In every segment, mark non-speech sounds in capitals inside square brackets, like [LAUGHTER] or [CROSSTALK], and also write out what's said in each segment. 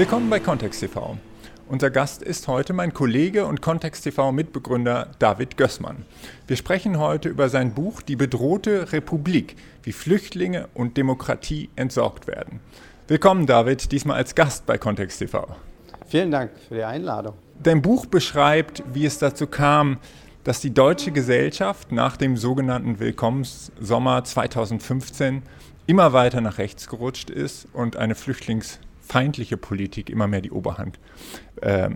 Willkommen bei Kontext TV. Unser Gast ist heute mein Kollege und Kontext TV Mitbegründer David Gößmann. Wir sprechen heute über sein Buch Die bedrohte Republik, wie Flüchtlinge und Demokratie entsorgt werden. Willkommen David, diesmal als Gast bei Kontext TV. Vielen Dank für die Einladung. Dein Buch beschreibt, wie es dazu kam, dass die deutsche Gesellschaft nach dem sogenannten Willkommenssommer 2015 immer weiter nach rechts gerutscht ist und eine Flüchtlings- feindliche Politik immer mehr die Oberhand äh,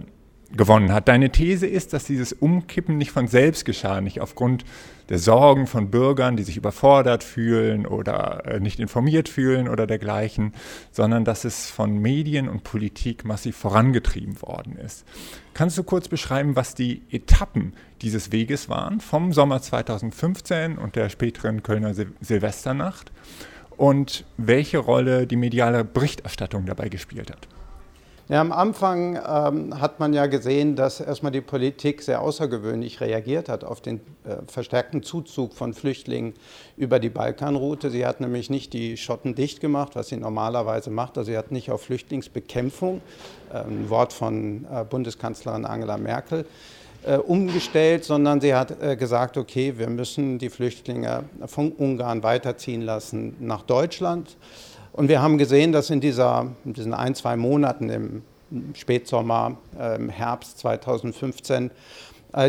gewonnen hat. Deine These ist, dass dieses Umkippen nicht von selbst geschah, nicht aufgrund der Sorgen von Bürgern, die sich überfordert fühlen oder äh, nicht informiert fühlen oder dergleichen, sondern dass es von Medien und Politik massiv vorangetrieben worden ist. Kannst du kurz beschreiben, was die Etappen dieses Weges waren vom Sommer 2015 und der späteren Kölner Sil Silvesternacht? Und welche Rolle die mediale Berichterstattung dabei gespielt hat. Ja, am Anfang ähm, hat man ja gesehen, dass erstmal die Politik sehr außergewöhnlich reagiert hat auf den äh, verstärkten Zuzug von Flüchtlingen über die Balkanroute. Sie hat nämlich nicht die Schotten dicht gemacht, was sie normalerweise macht. Also sie hat nicht auf Flüchtlingsbekämpfung, äh, ein Wort von äh, Bundeskanzlerin Angela Merkel, umgestellt, sondern sie hat äh, gesagt, okay, wir müssen die Flüchtlinge von Ungarn weiterziehen lassen nach Deutschland. Und wir haben gesehen, dass in, dieser, in diesen ein, zwei Monaten im Spätsommer, äh, im Herbst 2015, äh,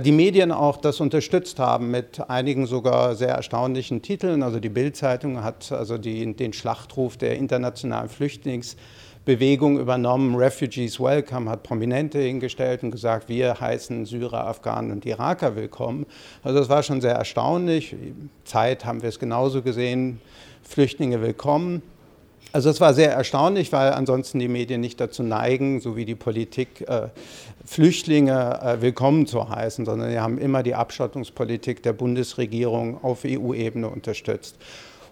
die Medien auch das unterstützt haben mit einigen sogar sehr erstaunlichen Titeln. Also die Bild-Zeitung hat also die, den Schlachtruf der internationalen Flüchtlings Bewegung übernommen. Refugees Welcome hat Prominente hingestellt und gesagt, wir heißen Syrer, Afghanen und Iraker willkommen. Also das war schon sehr erstaunlich. Zeit haben wir es genauso gesehen. Flüchtlinge willkommen. Also es war sehr erstaunlich, weil ansonsten die Medien nicht dazu neigen, so wie die Politik, äh, Flüchtlinge äh, willkommen zu heißen, sondern sie haben immer die Abschottungspolitik der Bundesregierung auf EU-Ebene unterstützt.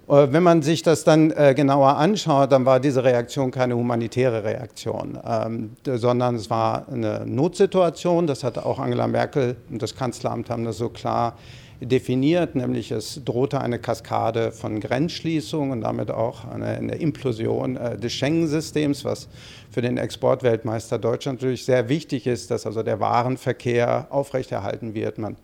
Äh, wenn man sich das dann äh, genauer anschaut, dann war diese Reaktion keine humanitäre Reaktion, ähm, sondern es war eine Notsituation. Das hat auch Angela Merkel und das Kanzleramt haben das so klar definiert, nämlich es drohte eine Kaskade von Grenzschließungen und damit auch eine, eine Implosion äh, des Schengen-Systems, was für den Exportweltmeister Deutschland natürlich sehr wichtig ist, dass also der Warenverkehr aufrechterhalten wird. Man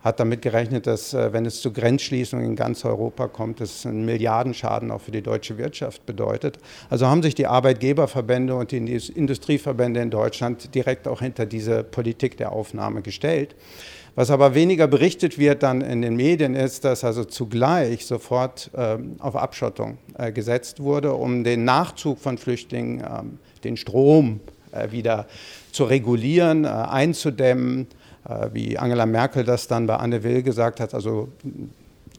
hat damit gerechnet, dass äh, wenn es zu Grenzschließungen in ganz Europa kommt, das einen Milliardenschaden auch für die deutsche Wirtschaft bedeutet. Also haben sich die Arbeitgeberverbände und die Industrieverbände in Deutschland direkt auch hinter diese Politik der Aufnahme gestellt. Was aber weniger berichtet wird dann in den Medien ist, dass also zugleich sofort äh, auf Abschottung äh, gesetzt wurde, um den Nachzug von Flüchtlingen, äh, den Strom äh, wieder zu regulieren, äh, einzudämmen äh, wie Angela Merkel das dann bei Anne Will gesagt hat, also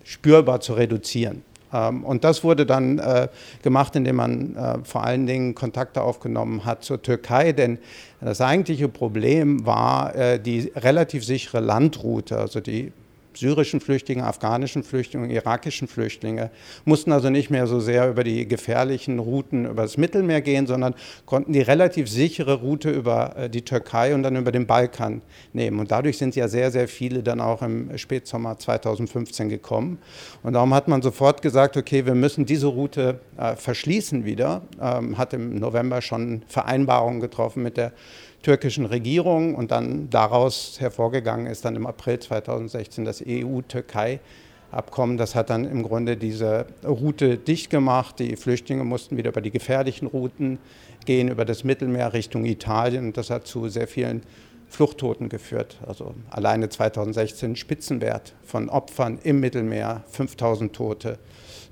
spürbar zu reduzieren. Ähm, und das wurde dann äh, gemacht, indem man äh, vor allen Dingen Kontakte aufgenommen hat zur Türkei, denn das eigentliche Problem war die relativ sichere Landroute, also die syrischen Flüchtlinge, afghanischen Flüchtlinge, irakischen Flüchtlinge, mussten also nicht mehr so sehr über die gefährlichen Routen über das Mittelmeer gehen, sondern konnten die relativ sichere Route über äh, die Türkei und dann über den Balkan nehmen. Und dadurch sind ja sehr, sehr viele dann auch im Spätsommer 2015 gekommen. Und darum hat man sofort gesagt, okay, wir müssen diese Route äh, verschließen wieder, ähm, hat im November schon Vereinbarungen getroffen mit der türkischen Regierung und dann daraus hervorgegangen ist dann im April 2016 das EU-Türkei-Abkommen. Das hat dann im Grunde diese Route dicht gemacht. Die Flüchtlinge mussten wieder über die gefährlichen Routen gehen, über das Mittelmeer Richtung Italien und das hat zu sehr vielen Fluchttoten geführt. Also alleine 2016 Spitzenwert von Opfern im Mittelmeer, 5000 Tote,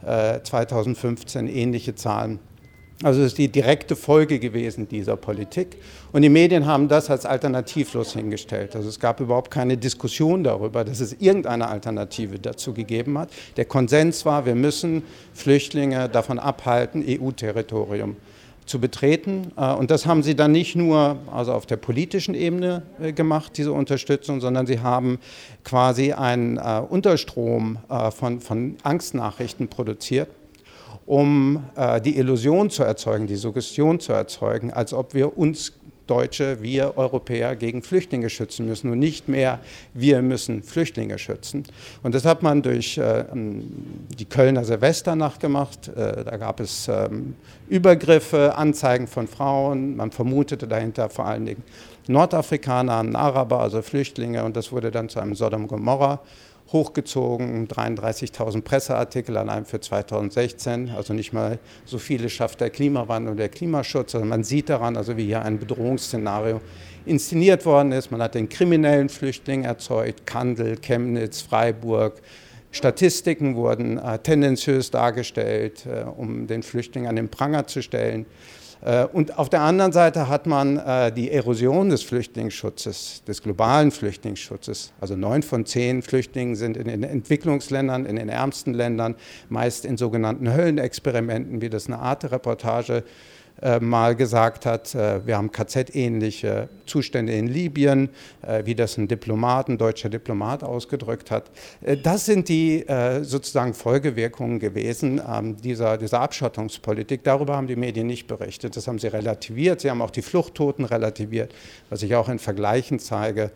2015 äh, ähnliche Zahlen. Also es ist die direkte Folge gewesen dieser Politik. Und die Medien haben das als alternativlos hingestellt. Also es gab überhaupt keine Diskussion darüber, dass es irgendeine Alternative dazu gegeben hat. Der Konsens war, wir müssen Flüchtlinge davon abhalten, EU-Territorium zu betreten. Äh, und das haben sie dann nicht nur also auf der politischen Ebene äh, gemacht, diese Unterstützung, sondern sie haben quasi einen äh, Unterstrom von, von Angstnachrichten produziert um äh, die Illusion zu erzeugen, die Suggestion zu erzeugen, als ob wir uns Deutsche, wir Europäer gegen Flüchtlinge schützen müssen und nicht mehr wir müssen Flüchtlinge schützen. Und das hat man durch äh, die Kölner Silvesternacht gemacht. Äh, da gab es ähm, Übergriffe, Anzeigen von Frauen. Man vermutete dahinter vor allen Dingen Nordafrikaner, Araber, also Flüchtlinge. Und das wurde dann zu einem Sodom Hochgezogen, 33.000 Presseartikel allein für 2016, also nicht mal so viele schafft der Klimawandel und der Klimaschutz. Also man sieht daran, also wie hier ein Bedrohungsszenario inszeniert worden ist. Man hat den kriminellen Flüchtling erzeugt, Kandel, Chemnitz, Freiburg. Statistiken wurden äh, tendenziös dargestellt, äh, um den Flüchtling an den Pranger zu stellen. Äh, und auf der anderen Seite hat man äh, die Erosion des Flüchtlingsschutzes, des globalen Flüchtlingsschutzes. Also neun von zehn Flüchtlingen sind in den Entwicklungsländern, in den ärmsten Ländern, meist in sogenannten Höllenexperimenten, wie das eine Art-Reportage äh, mal gesagt hat, äh, wir haben KZ-ähnliche Zustände in Libyen, äh, wie das ein Diplomat, ein deutscher Diplomat ausgedrückt hat. das sind die sozusagen Folgewirkungen gewesen ähm, dieser, dieser Abschottungspolitik. Darüber haben die Medien nicht berichtet. Das haben sie relativiert. Sie haben auch die Fluchttoten relativiert, was ich auch in Vergleichen zeige.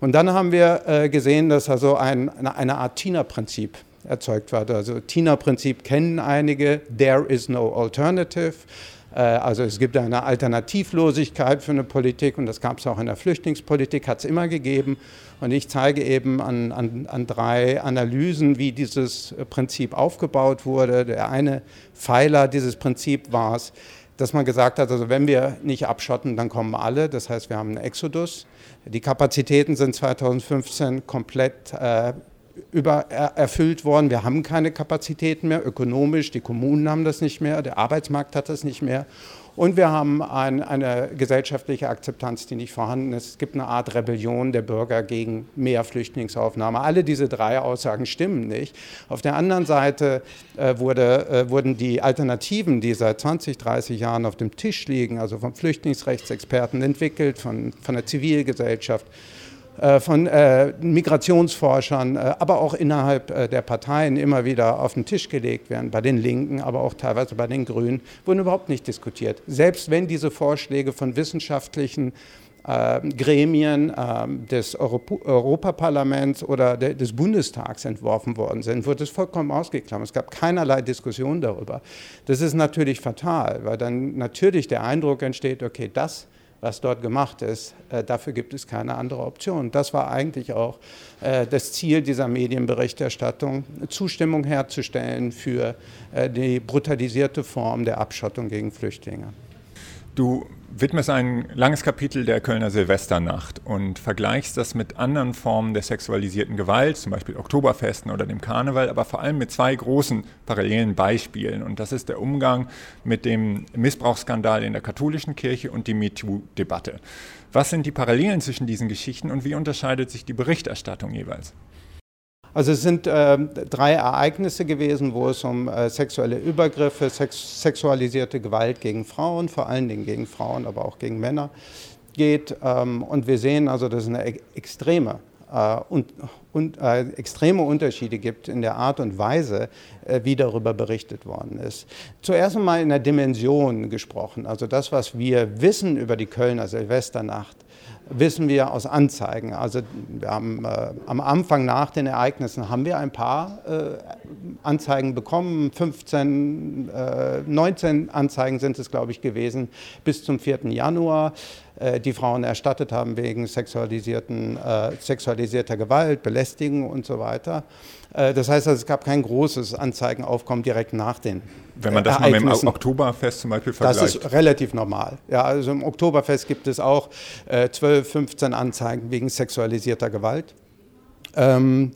Und dann haben wir gesehen, dass also ein, eine Art Tina-Prinzip erzeugt war. Also Tina-Prinzip kennen einige, there is no alternative. Äh, also es gibt eine Alternativlosigkeit für eine Politik und das gab es auch in der Flüchtlingspolitik, hat es immer gegeben. Und ich zeige eben an, an, an drei Analysen, wie dieses Prinzip aufgebaut wurde. Der eine Pfeiler dieses Prinzips war es, dass man gesagt hat, also wenn wir nicht abschotten, dann kommen alle. Das heißt, wir haben einen Exodus. Die Kapazitäten sind 2015 komplett äh, über, erfüllt worden. Wir haben keine Kapazitäten mehr, ökonomisch, die Kommunen haben das nicht mehr, der Arbeitsmarkt hat das nicht mehr. Und wir haben ein, eine gesellschaftliche Akzeptanz, die nicht vorhanden ist. Es gibt eine Art Rebellion der Bürger gegen mehr Flüchtlingsaufnahme. Alle diese drei Aussagen stimmen nicht. Auf der anderen Seite äh, wurde, äh, wurden die Alternativen, die seit 20, 30 Jahren auf dem Tisch liegen, also von Flüchtlingsrechtsexperten entwickelt, von, von der Zivilgesellschaft, äh, von äh, Migrationsforschern, äh, aber auch innerhalb der Parteien immer wieder auf den Tisch gelegt werden, bei den Linken, aber auch teilweise bei den Grünen, wurden überhaupt nicht diskutiert. Selbst wenn diese Vorschläge von wissenschaftlichen Gremien des Europaparlaments oder des Bundestags entworfen worden sind, wurde es vollkommen ausgeklammert. Es gab keinerlei Diskussion darüber. Das ist natürlich fatal, weil dann natürlich der Eindruck entsteht, okay, das was dort gemacht ist. Äh, dafür gibt es keine andere Option. Das war eigentlich auch äh, das Ziel dieser Medienberichterstattung, Zustimmung herzustellen für äh, die brutalisierte Form der Abschottung gegen Flüchtlinge. Du widmest ein langes Kapitel der Kölner Silvesternacht und vergleichst das mit anderen Formen der sexualisierten Gewalt, zum Beispiel Oktoberfesten oder dem Karneval, aber vor allem mit zwei großen parallelen Beispielen. Und das ist der Umgang mit dem Missbrauchsskandal in der katholischen Kirche und die MeToo-Debatte. Was sind die Parallelen zwischen diesen Geschichten und wie unterscheidet sich die Berichterstattung jeweils? Also es sind äh, drei Ereignisse gewesen, wo es um äh, sexuelle Übergriffe, sex sexualisierte Gewalt gegen Frauen, vor allen Dingen gegen Frauen, aber auch gegen Männer geht. Ähm, und wir sehen also, dass es eine extreme äh, und, und äh, extreme Unterschiede gibt in der Art und Weise, äh, wie darüber berichtet worden ist. Zuerst einmal in der Dimension gesprochen, also das, was wir wissen über die Kölner Silvesternacht wissen wir aus Anzeigen. Also wir haben äh, am Anfang nach den Ereignissen haben wir ein paar äh, Anzeigen bekommen. 15, äh, 19 Anzeigen sind es, glaube ich, gewesen bis zum 4. Januar, die Frauen erstattet haben wegen sexualisierten, äh, sexualisierter Gewalt, Belästigung und so weiter. Äh, das heißt, also, es gab kein großes Anzeigenaufkommen direkt nach den Wenn man das mal mit dem Oktoberfest zum Beispiel vergleicht. Das ist relativ normal. Ja, also im Oktoberfest gibt es auch äh, 12, 15 Anzeigen wegen sexualisierter Gewalt. Ähm,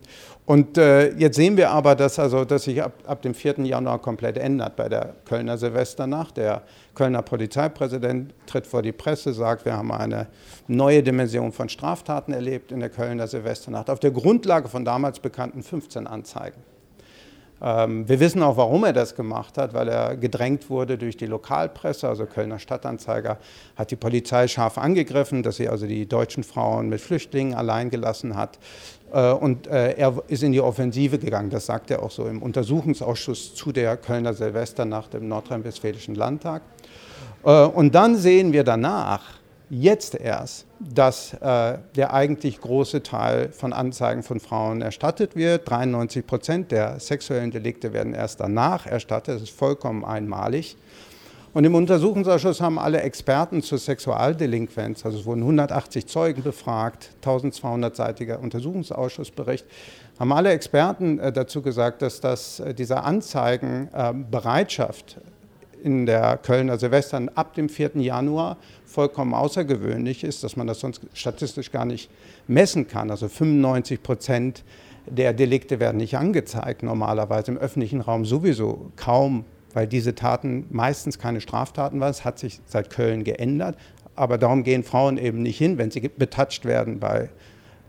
und äh, jetzt sehen wir aber, dass, also, dass sich ab, ab dem 4. Januar komplett ändert bei der Kölner Silvesternacht. Der Kölner Polizeipräsident tritt vor die Presse, sagt, wir haben eine neue Dimension von Straftaten erlebt in der Kölner Silvesternacht auf der Grundlage von damals bekannten 15 Anzeigen. Ähm, wir wissen auch, warum er das gemacht hat, weil er gedrängt wurde durch die Lokalpresse, also Kölner Stadtanzeiger hat die Polizei scharf angegriffen, dass sie also die deutschen Frauen mit Flüchtlingen allein gelassen hat. Äh, und äh, er ist in die Offensive gegangen, das sagt er auch so im Untersuchungsausschuss zu der Kölner Silvesternacht im Nordrhein-Westfälischen Landtag. Äh, und dann sehen wir danach, jetzt erst, dass äh, der eigentlich große Teil von Anzeigen von Frauen erstattet wird. 93 Prozent der sexuellen Delikte werden erst danach erstattet. Das ist vollkommen einmalig. Und im Untersuchungsausschuss haben alle Experten zur Sexualdelinquenz, also es wurden 180 Zeugen befragt, 1200-seitiger Untersuchungsausschussbericht, haben alle Experten äh, dazu gesagt, dass das, äh, diese Anzeigenbereitschaft in der Kölner Silvestern ab dem 4. Januar vollkommen außergewöhnlich ist, dass man das sonst statistisch gar nicht messen kann. Also 95 Prozent der Delikte werden nicht angezeigt, normalerweise im öffentlichen Raum sowieso kaum, weil diese Taten meistens keine Straftaten waren. Es hat sich seit Köln geändert, aber darum gehen Frauen eben nicht hin, wenn sie betatscht werden bei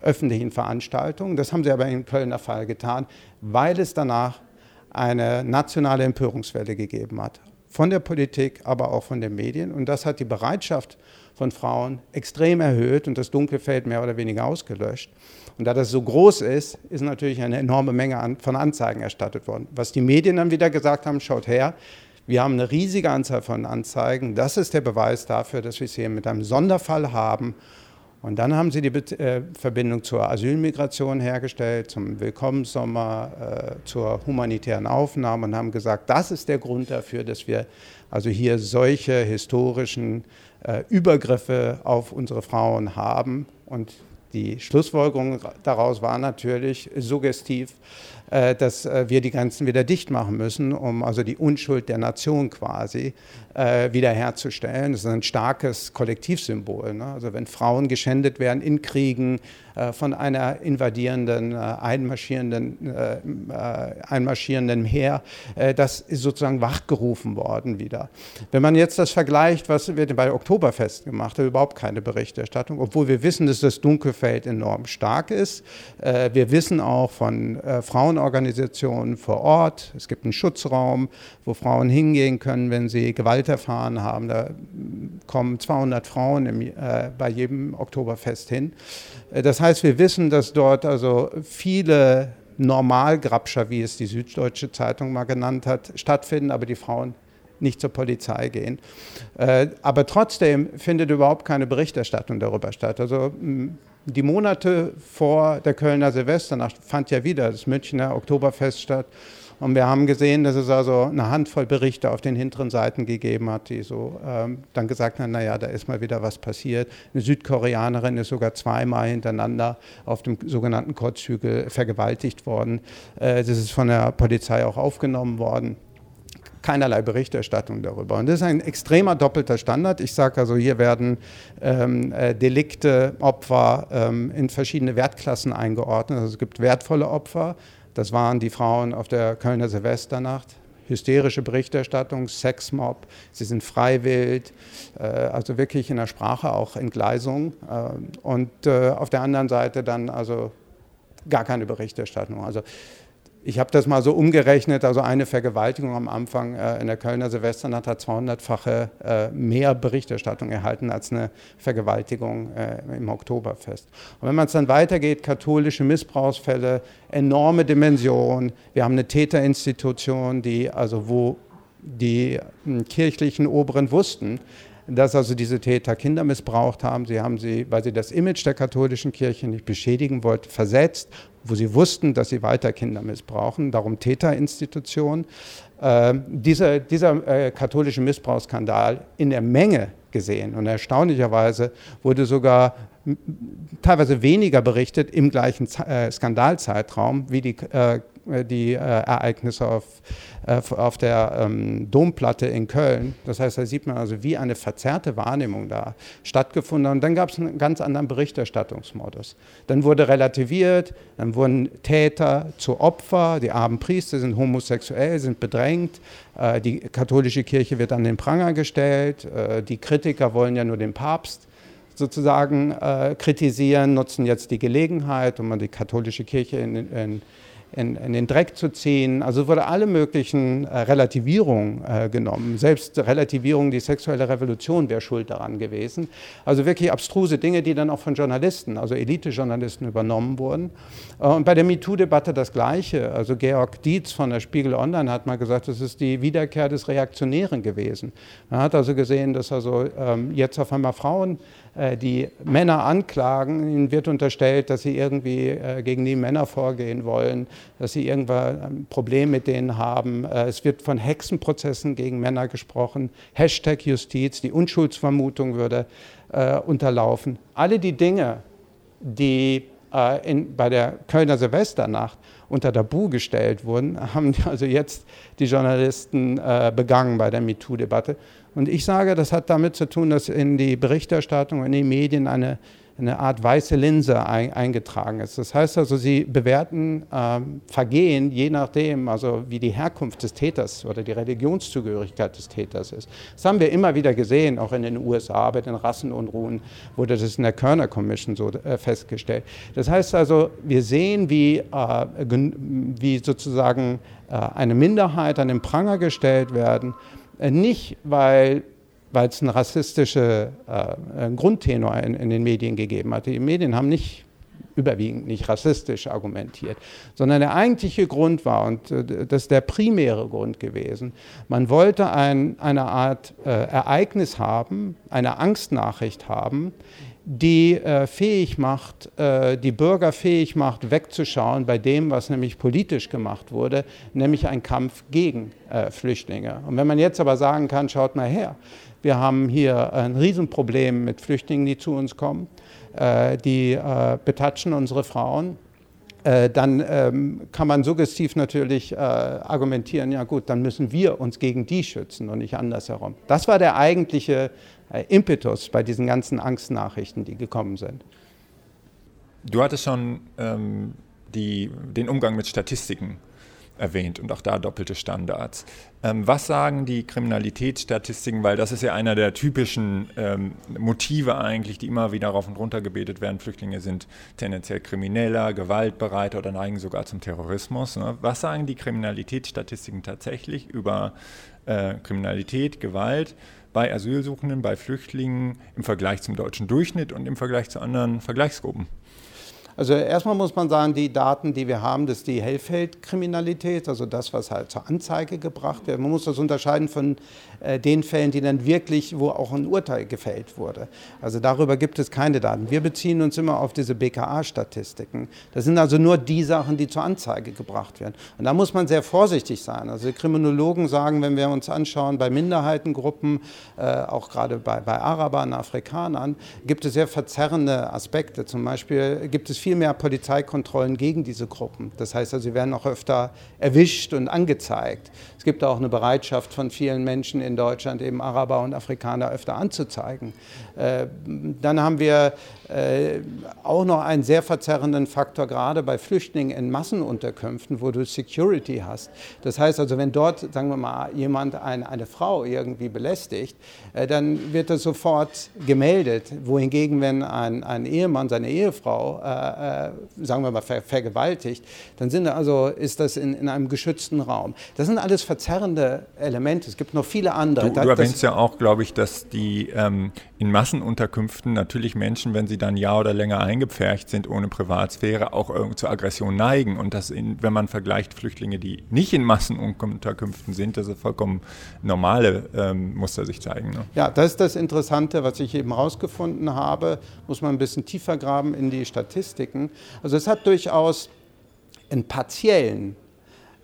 öffentlichen Veranstaltungen. Das haben sie aber im Kölner Fall getan, weil es danach eine nationale Empörungswelle gegeben hat von der Politik, aber auch von den Medien. Und das hat die Bereitschaft von Frauen extrem erhöht und das Dunkelfeld mehr oder weniger ausgelöscht. Und da das so groß ist, ist natürlich eine enorme Menge von Anzeigen erstattet worden. Was die Medien dann wieder gesagt haben, schaut her, wir haben eine riesige Anzahl von Anzeigen. Das ist der Beweis dafür, dass wir es hier mit einem Sonderfall haben und dann haben sie die äh, Verbindung zur Asylmigration hergestellt, zum Willkommenssommer, äh, zur humanitären Aufnahme und haben gesagt, das ist der Grund dafür, dass wir also hier solche historischen äh, Übergriffe auf unsere Frauen haben. Und die Schlussfolgerung daraus war natürlich suggestiv, dass äh, wir die Grenzen wieder dicht machen müssen, um also die Unschuld der Nation quasi äh, wiederherzustellen. Das ist ein starkes Kollektivsymbol. Ne? Also wenn Frauen geschändet werden in Kriegen von einer invadierenden, einmarschierenden, einmarschierenden Heer, das ist sozusagen wachgerufen worden wieder. Wenn man jetzt das vergleicht, was wird bei Oktoberfest gemacht, hat überhaupt keine Berichterstattung, obwohl wir wissen, dass das Dunkelfeld enorm stark ist. Wir wissen auch von Frauen Frauenorganisationen vor Ort. Es gibt einen Schutzraum, wo Frauen hingehen können, wenn sie Gewalt erfahren haben. Da kommen 200 Frauen im, äh, bei jedem Oktoberfest hin. Äh, das heißt, wir wissen, dass dort also viele Normalgrabscher, wie es die Süddeutsche Zeitung mal genannt hat, stattfinden, aber die Frauen nicht zur Polizei gehen. Äh, aber trotzdem findet überhaupt keine Berichterstattung darüber statt. Also die Monate vor der Kölner Silvesternacht fand ja wieder das Münchner Oktoberfest statt. Und wir haben gesehen, dass es also eine Handvoll Berichte auf den hinteren Seiten gegeben hat, die so ähm, dann gesagt haben, naja, da ist mal wieder was passiert. Eine Südkoreanerin ist sogar zweimal hintereinander auf dem sogenannten Kotzhügel vergewaltigt worden. Äh, das ist von der Polizei auch aufgenommen worden keinerlei Berichterstattung darüber. Und das ist ein extremer doppelter Standard. Ich sage also, hier werden ähm, äh, Delikte, Opfer ähm, in verschiedene Wertklassen eingeordnet. Also es gibt wertvolle Opfer. Das waren die Frauen auf der Kölner Silvesternacht. Hysterische Berichterstattung, Sexmob, sie sind freiwillig, äh, also wirklich in der Sprache auch Entgleisung. Äh, und äh, auf der anderen Seite dann also gar keine Berichterstattung. Also ich habe das mal so umgerechnet, also eine Vergewaltigung am Anfang äh, in der Kölner Silvesternacht hat 200-fache äh, mehr Berichterstattung erhalten als eine Vergewaltigung äh, im Oktoberfest. Und wenn man es dann weitergeht, katholische Missbrauchsfälle, enorme Dimension. Wir haben eine Täterinstitution, die also wo die hm, kirchlichen Oberen wussten, dass also diese Täter Kinder missbraucht haben. Sie haben sie, weil sie das Image der katholischen Kirche nicht beschädigen wollten, versetzt, wo sie wussten, dass sie weiter Kinder missbrauchen, darum Täterinstitution. Äh, dieser dieser äh, katholische Missbrauchsskandal in der Menge gesehen und erstaunlicherweise wurde sogar teilweise weniger berichtet im gleichen äh, Skandalzeitraum wie die äh, die äh, Ereignisse auf, äh, auf der ähm, Domplatte in Köln. Das heißt, da sieht man also, wie eine verzerrte Wahrnehmung da stattgefunden hat. Und dann gab es einen ganz anderen Berichterstattungsmodus. Dann wurde relativiert, dann wurden Täter zu Opfer, die armen Priester sind homosexuell, sind bedrängt, äh, die katholische Kirche wird an den Pranger gestellt, äh, die Kritiker wollen ja nur den Papst sozusagen äh, kritisieren, nutzen jetzt die Gelegenheit, um die katholische Kirche in, in in, in, den Dreck zu ziehen. Also wurde alle möglichen äh, Relativierungen äh, genommen. Selbst Relativierung, die sexuelle Revolution wäre schuld daran gewesen. Also wirklich abstruse Dinge, die dann auch von Journalisten, also Elite-Journalisten übernommen wurden. Äh, und bei der MeToo-Debatte das Gleiche. Also Georg Dietz von der Spiegel Online hat mal gesagt, das ist die Wiederkehr des Reaktionären gewesen. Man hat also gesehen, dass also ähm, jetzt auf einmal Frauen die Männer anklagen. Ihnen wird unterstellt, dass sie irgendwie äh, gegen die Männer vorgehen wollen, dass sie irgendwann ein Problem mit denen haben. Äh, es wird von Hexenprozessen gegen Männer gesprochen. Hashtag Justiz, die Unschuldsvermutung würde unterlaufen. Alle die Dinge, die in, bei der Kölner Silvesternacht unter Tabu gestellt wurden, [LAUGHS] haben also jetzt die Journalisten begangen bei der MeToo-Debatte. Und ich sage, das hat damit zu tun, dass in die Berichterstattung, in die Medien eine, eine Art weiße Linse ein, eingetragen ist. Das heißt also, sie bewerten äh, Vergehen je nachdem, also wie die Herkunft des Täters oder die Religionszugehörigkeit des Täters ist. Das haben wir immer wieder gesehen, auch in den USA bei den Rassenunruhen wurde das in der Körner Commission so äh, festgestellt. Das heißt also, wir sehen, wie, äh, wie sozusagen äh, eine Minderheit an den Pranger gestellt werden nicht, weil es einen rassistischen äh, Grundtenor in, in, den Medien gegeben hat. Die Medien haben nicht überwiegend nicht rassistisch argumentiert, sondern der eigentliche Grund war, und äh, das ist der primäre Grund gewesen, man wollte ein, eine Art äh, Ereignis haben, eine Angstnachricht haben, die äh, fähig macht, äh, die Bürger fähig macht, wegzuschauen bei dem, was nämlich politisch gemacht wurde, nämlich ein Kampf gegen äh, Flüchtlinge. Und wenn man jetzt aber sagen kann, schaut mal her, wir haben hier ein Riesenproblem mit Flüchtlingen, die zu uns kommen, äh, die äh, betatschen unsere Frauen, äh, dann ähm, kann man suggestiv natürlich argumentieren, ja gut, dann müssen wir uns gegen die schützen und nicht andersherum. Das war der eigentliche äh, Impetus bei diesen ganzen Angstnachrichten, die gekommen sind. Du hattest schon ähm, die, den Umgang mit Statistiken erwähnt und auch da doppelte Standards. Ähm, was sagen die Kriminalitätsstatistiken, weil das ist ja einer der typischen ähm, Motive eigentlich, die immer wieder rauf und runter gebetet werden. Flüchtlinge sind tendenziell krimineller, gewaltbereiter oder neigen sogar zum Terrorismus. Ne? Was sagen die Kriminalitätsstatistiken tatsächlich über äh, Kriminalität, Gewalt bei Asylsuchenden, bei Flüchtlingen im Vergleich zum deutschen Durchschnitt und im Vergleich zu anderen Vergleichsgruppen? Also erstmal muss man sagen, die Daten, die wir haben, das ist die Hellfeldkriminalität, also das, was halt zur Anzeige gebracht wird. Man muss das unterscheiden von äh, den Fällen, die dann wirklich, wo auch ein Urteil gefällt wurde. Also darüber gibt es keine Daten. Wir beziehen uns immer auf diese BKA-Statistiken. Das sind also nur die Sachen, die zur Anzeige gebracht werden. Und da muss man sehr vorsichtig sein. Also Kriminologen sagen, wenn wir uns anschauen, bei Minderheitengruppen, äh, auch gerade bei, bei Arabern, Afrikanern, gibt es sehr verzerrende Aspekte. Zum Beispiel gibt es viel mehr Polizeikontrollen gegen diese Gruppen. Das heißt also, sie werden auch öfter erwischt und angezeigt. Es gibt auch eine Bereitschaft von vielen Menschen in Deutschland, eben Araber und Afrikaner öfter anzuzeigen. Äh, dann haben wir auch noch einen sehr verzerrenden Faktor, gerade bei Flüchtlingen in Massenunterkünften, wo du Security hast. Das heißt also, wenn dort, sagen wir mal, jemand eine, eine Frau irgendwie belästigt, äh, dann wird das sofort gemeldet. Wohingegen, wenn ein, ein Ehemann seine Ehefrau, äh, äh, sagen wir mal, ver vergewaltigt, dann sind also, ist das in, in einem geschützten Raum. Das sind alles verzerrende Elemente. Es gibt noch viele andere. Du, du erwähnst ja auch, glaube ich, dass die ähm, in Massenunterkünften natürlich Menschen, wenn sie dann Jahr oder länger eingepfercht sind ohne Privatsphäre, auch zur Aggression neigen. Und das, in, wenn man vergleicht Flüchtlinge, die nicht in Massenunterkünften sind, das ist vollkommen normale ähm, Muster sich zeigen. Ne? Ja, das ist das Interessante, was ich eben herausgefunden habe. Muss man ein bisschen tiefer graben in die Statistiken. Also es hat durchaus einen partiellen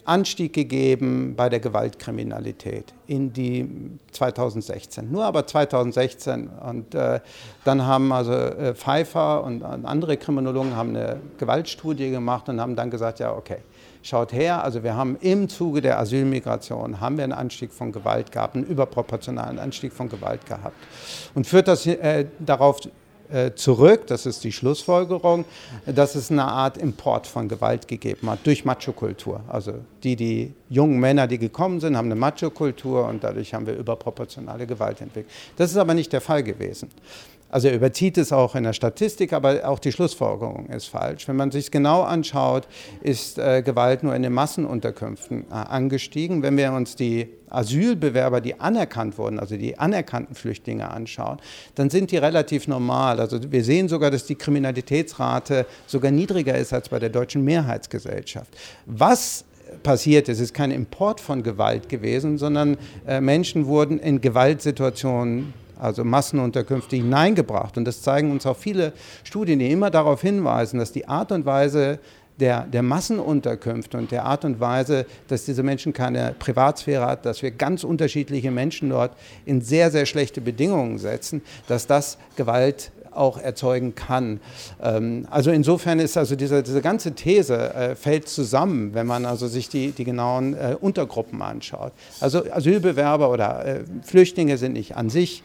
Anstieg gegeben bei der Gewaltkriminalität in die 2016. Nur aber 2016. Und äh, dann haben also äh, Pfeiffer und, und, andere Kriminologen haben eine Gewaltstudie gemacht und haben dann gesagt, ja okay, schaut her, also wir haben im Zuge der Asylmigration haben wir einen Anstieg von Gewalt gehabt, einen überproportionalen Anstieg von Gewalt gehabt. Und führt das äh, darauf zurück, das ist die Schlussfolgerung, dass es eine Art Import von Gewalt gegeben hat durch Macho-Kultur. Also die, die jungen Männer, die gekommen sind, haben eine Macho-Kultur und dadurch haben wir überproportionale Gewalt entwickelt. Das ist aber nicht der Fall gewesen. Also er überzieht es auch in der Statistik, aber auch die Schlussfolgerung ist falsch. Wenn man sich genau anschaut, ist äh, Gewalt nur in den Massenunterkünften äh, angestiegen. Wenn wir uns die Asylbewerber, die anerkannt wurden, also die anerkannten Flüchtlinge anschauen, dann sind die relativ normal. Also wir sehen sogar, dass die Kriminalitätsrate sogar niedriger ist als bei der deutschen Mehrheitsgesellschaft. Was passiert ist. Ist kein Import von Gewalt gewesen, sondern äh, Menschen wurden in Gewaltsituationen also Massenunterkünfte, hineingebracht. Und das zeigen uns auch viele Studien, die immer darauf hinweisen, dass die Art und Weise der, der Massenunterkünfte und der Art und Weise, dass diese Menschen keine Privatsphäre hat, dass wir ganz unterschiedliche Menschen dort in sehr, sehr schlechte Bedingungen setzen, dass das Gewalt auch erzeugen kann. Ähm, also insofern ist also diese, diese ganze These äh, fällt zusammen, wenn man also sich die, die genauen äh, Untergruppen anschaut. Also Asylbewerber oder äh, Flüchtlinge sind nicht an sich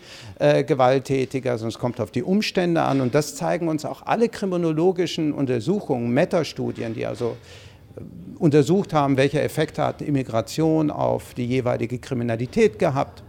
gewalttätiger, sondern es kommt auf die Umstände an und das zeigen uns auch alle kriminologischen Untersuchungen, Metastudien, die also untersucht haben, welche Effekte hat Immigration auf die jeweilige Kriminalität gehabt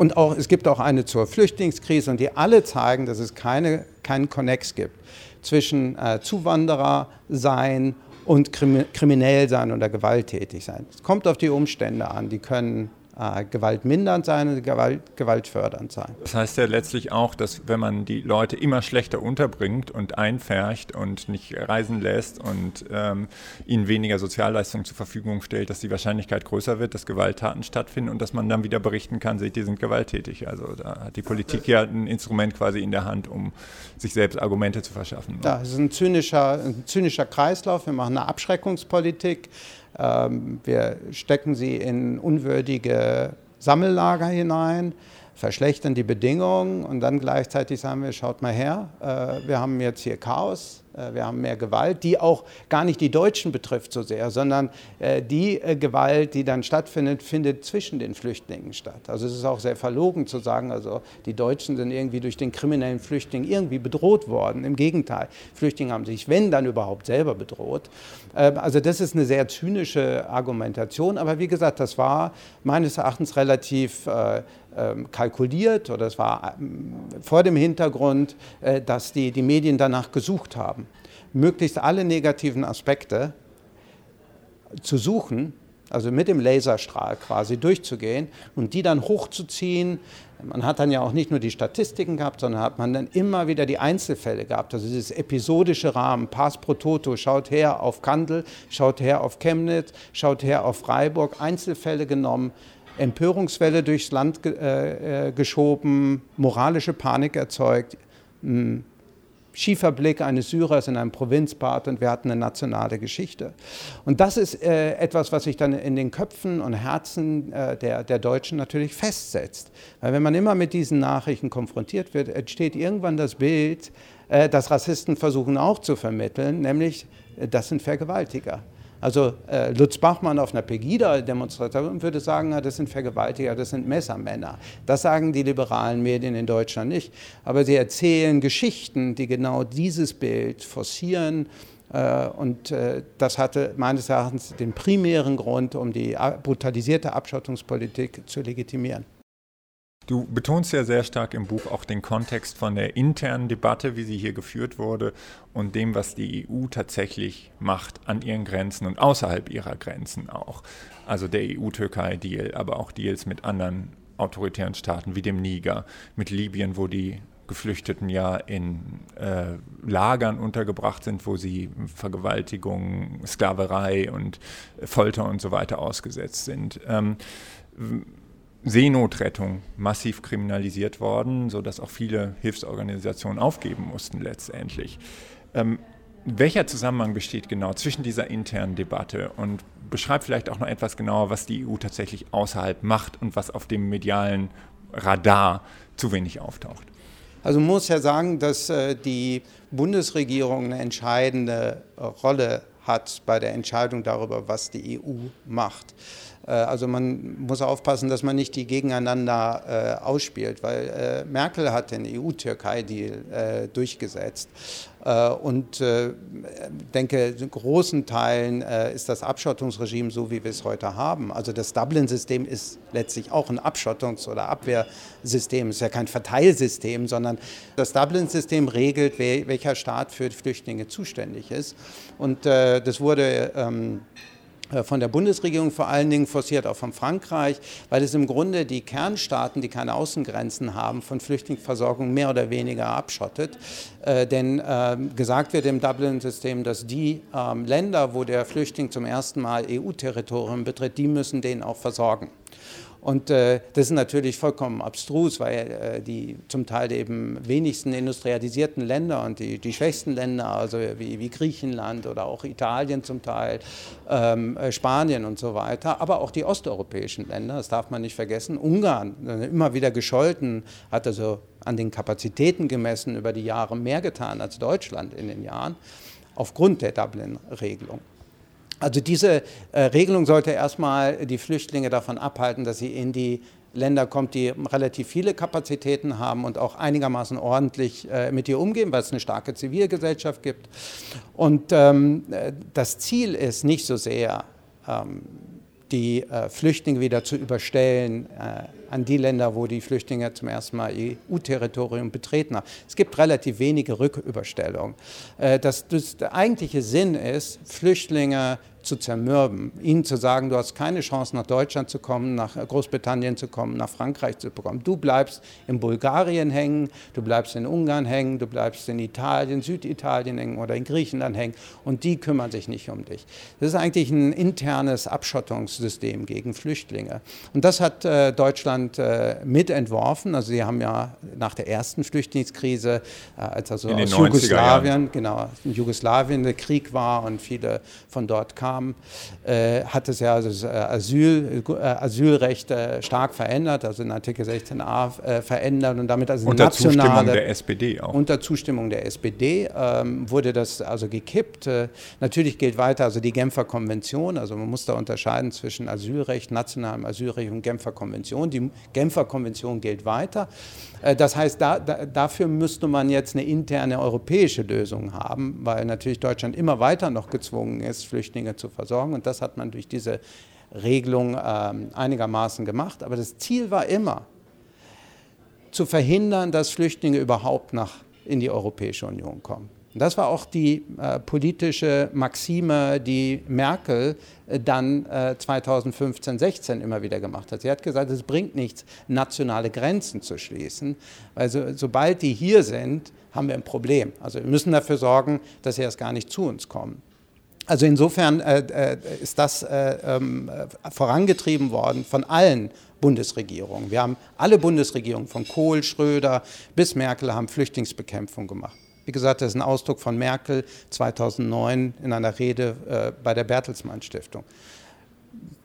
und auch, es gibt auch eine zur Flüchtlingskrise und die alle zeigen, dass es keine, keinen Konnex gibt zwischen äh, Zuwanderer sein und kriminell sein oder gewalttätig sein. Es kommt auf die Umstände an. Die können äh, gewaltmindernd sein und Gewalt, gewaltfördernd sein. Das heißt ja letztlich auch, dass wenn man die Leute immer schlechter unterbringt und einfärcht und nicht reisen lässt und ähm, ihnen weniger Sozialleistungen zur Verfügung stellt, dass die Wahrscheinlichkeit größer wird, dass Gewalttaten stattfinden und dass man dann wieder berichten kann, seht ihr, sind gewalttätig. Also da hat die Politik ja ein Instrument quasi in der Hand, um sich selbst Argumente zu verschaffen. Ja, es ist ein zynischer, ein zynischer Kreislauf. Wir machen eine Abschreckungspolitik. Ähm, wir stecken sie in unwürdige Sammellager hinein, verschlechtern die Bedingungen und dann gleichzeitig sagen wir, schaut mal her, äh, wir haben jetzt hier Chaos, wir haben mehr Gewalt, die auch gar nicht die Deutschen betrifft so sehr, sondern äh, die äh, Gewalt, die dann stattfindet, findet zwischen den Flüchtlingen statt. Also es ist auch sehr verlogen zu sagen, also die Deutschen sind irgendwie durch den kriminellen Flüchtling irgendwie bedroht worden. Im Gegenteil, Flüchtlinge haben sich, wenn dann überhaupt, selber bedroht. Ähm, also das ist eine sehr zynische Argumentation, aber wie gesagt, das war meines Erachtens relativ kalkuliert oder es war ähm, vor dem Hintergrund, dass die, die Medien danach gesucht haben möglichst alle negativen Aspekte zu suchen, also mit dem Laserstrahl quasi durchzugehen und die dann hochzuziehen. Man hat dann ja auch nicht nur die Statistiken gehabt, sondern hat man dann immer wieder die Einzelfälle gehabt. Also dieses episodische Rahmen, Pass pro Toto, schaut her auf Kandel, schaut her auf Chemnitz, schaut her auf Freiburg, Einzelfälle genommen, Empörungswelle durchs Land äh, äh, geschoben, moralische Panik erzeugt, hm, schiefer Blick eines Syrers in einem Provinzbad und wir hatten eine nationale Geschichte. Und das ist äh, etwas, was sich dann in den Köpfen und Herzen äh, der, der Deutschen natürlich festsetzt. Weil wenn man immer mit diesen Nachrichten konfrontiert wird, entsteht irgendwann das Bild, äh, das Rassisten versuchen auch zu vermitteln, nämlich äh, das sind Vergewaltiger. Also äh, Lutz Bachmann auf einer Pegida-Demonstration würde sagen, das sind Vergewaltiger, das sind Messermänner. Das sagen die liberalen Medien in Deutschland nicht. Aber sie erzählen Geschichten, die genau dieses Bild forcieren. Äh, und äh, das hatte meines Erachtens den primären Grund, um die brutalisierte Abschottungspolitik zu legitimieren. Du betonst ja sehr stark im Buch auch den Kontext von der internen Debatte, wie sie hier geführt wurde, und dem, was die EU tatsächlich macht an ihren Grenzen und außerhalb ihrer Grenzen auch. Also der EU-Türkei-Deal, aber auch Deals mit anderen autoritären Staaten wie dem Niger, mit Libyen, wo die Geflüchteten ja in äh, Lagern untergebracht sind, wo sie Vergewaltigung, Sklaverei und Folter und so weiter ausgesetzt sind. Ähm, Seenotrettung massiv kriminalisiert worden, sodass auch viele Hilfsorganisationen aufgeben mussten letztendlich. Ähm, welcher Zusammenhang besteht genau zwischen dieser internen Debatte und beschreibt vielleicht auch noch etwas genauer, was die EU tatsächlich außerhalb macht und was auf dem medialen Radar zu wenig auftaucht? Also man muss ja sagen, dass äh, die Bundesregierung eine entscheidende Rolle hat bei der Entscheidung darüber, was die EU macht. Äh, also man muss aufpassen, dass man nicht die gegeneinander äh, ausspielt, weil äh, Merkel hat den EU-Türkei-Deal äh, durchgesetzt. Äh, und äh, denke, in großen Teilen ist das Abschottungsregime so, wie wir es heute haben. Also das Dublin-System ist letztlich auch ein Abschottungs- oder Abwehrsystem. Es ist ja kein Verteilsystem, sondern das Dublin-System regelt, welcher Staat für Flüchtlinge zuständig ist. Und das wurde ähm, äh, von der Bundesregierung vor allen Dingen forciert, auch von Frankreich, weil es im Grunde die Kernstaaten, die keine Außengrenzen haben, von Flüchtlingsversorgung mehr oder weniger abschottet. Äh, denn äh, gesagt wird im Dublin-System, dass die äh, Länder, wo der Flüchtling zum ersten Mal EU-Territorium betritt, die müssen den auch versorgen. Und äh, das ist natürlich vollkommen abstrus, weil äh, die zum Teil eben wenigsten industrialisierten Länder und die, die schwächsten Länder, also wie, wie Griechenland oder auch Italien zum Teil, ähm, äh, Spanien und so weiter, aber auch die osteuropäischen Länder, das darf man nicht vergessen. Ungarn, äh, immer wieder gescholten, hat also an den Kapazitäten gemessen über die Jahre mehr getan als Deutschland in den Jahren, aufgrund der Dublin-Regelung. Also diese äh, Regelung sollte erstmal die Flüchtlinge davon abhalten, dass sie in die Länder kommen, die relativ viele Kapazitäten haben und auch einigermaßen ordentlich äh, mit ihr umgehen, weil es eine starke Zivilgesellschaft gibt. Und ähm, äh, das Ziel ist nicht so sehr, ähm, die äh, Flüchtlinge wieder zu überstellen äh, an die Länder, wo die Flüchtlinge zum ersten Mal EU-Territorium betreten haben. Es gibt relativ wenige Rücküberstellungen. Äh, das, das, der eigentliche Sinn ist, Flüchtlinge zu zermürben, ihnen zu sagen, du hast keine Chance nach Deutschland zu kommen, nach Großbritannien zu kommen, nach Frankreich zu kommen. Du bleibst in Bulgarien hängen, du bleibst in Ungarn hängen, du bleibst in Italien, Süditalien hängen oder in Griechenland hängen und die kümmern sich nicht um dich. Das ist eigentlich ein internes Abschottungssystem gegen Flüchtlinge. Und das hat äh, Deutschland äh, mitentworfen. Also sie haben ja nach der ersten Flüchtlingskrise, äh, als also aus Jugoslawien, genau, in Jugoslawien der Krieg war und viele von dort kamen, kam, äh, hat es ja das äh, Asyl, äh, Asylrecht äh, stark verändert, also in Artikel 16a äh, verändert und damit also unter nationale, Zustimmung der SPD auch. Unter Zustimmung der SPD ähm, wurde das also gekippt. Natürlich gilt weiter also die Genfer Konvention, also man muss da unterscheiden zwischen Asylrecht, nationalem Asylrecht und Genfer Konvention. Die Genfer Konvention gilt weiter. Das heißt, da, da, dafür müsste man jetzt eine interne europäische Lösung haben, weil natürlich Deutschland immer weiter noch gezwungen ist, Flüchtlinge zu versorgen. Und das hat man durch diese Regelung ähm, einigermaßen gemacht. Aber das Ziel war immer, zu verhindern, dass Flüchtlinge überhaupt nach, in die Europäische Union kommen. Und das war auch die äh, politische Maxime, die Merkel äh, dann äh, 2015, 16 immer wieder gemacht hat. Sie hat gesagt, es bringt nichts, nationale Grenzen zu schließen, weil so, sobald die hier sind, haben wir ein Problem. Also wir müssen dafür sorgen, dass sie erst gar nicht zu uns kommen. Also insofern äh, äh, ist das äh, ähm, vorangetrieben worden von allen Bundesregierungen. Wir haben alle Bundesregierungen, von Kohl, Schröder bis Merkel, haben Flüchtlingsbekämpfung gemacht. Wie gesagt, das ist ein Ausdruck von Merkel 2009 in einer Rede äh, bei der Bertelsmann Stiftung.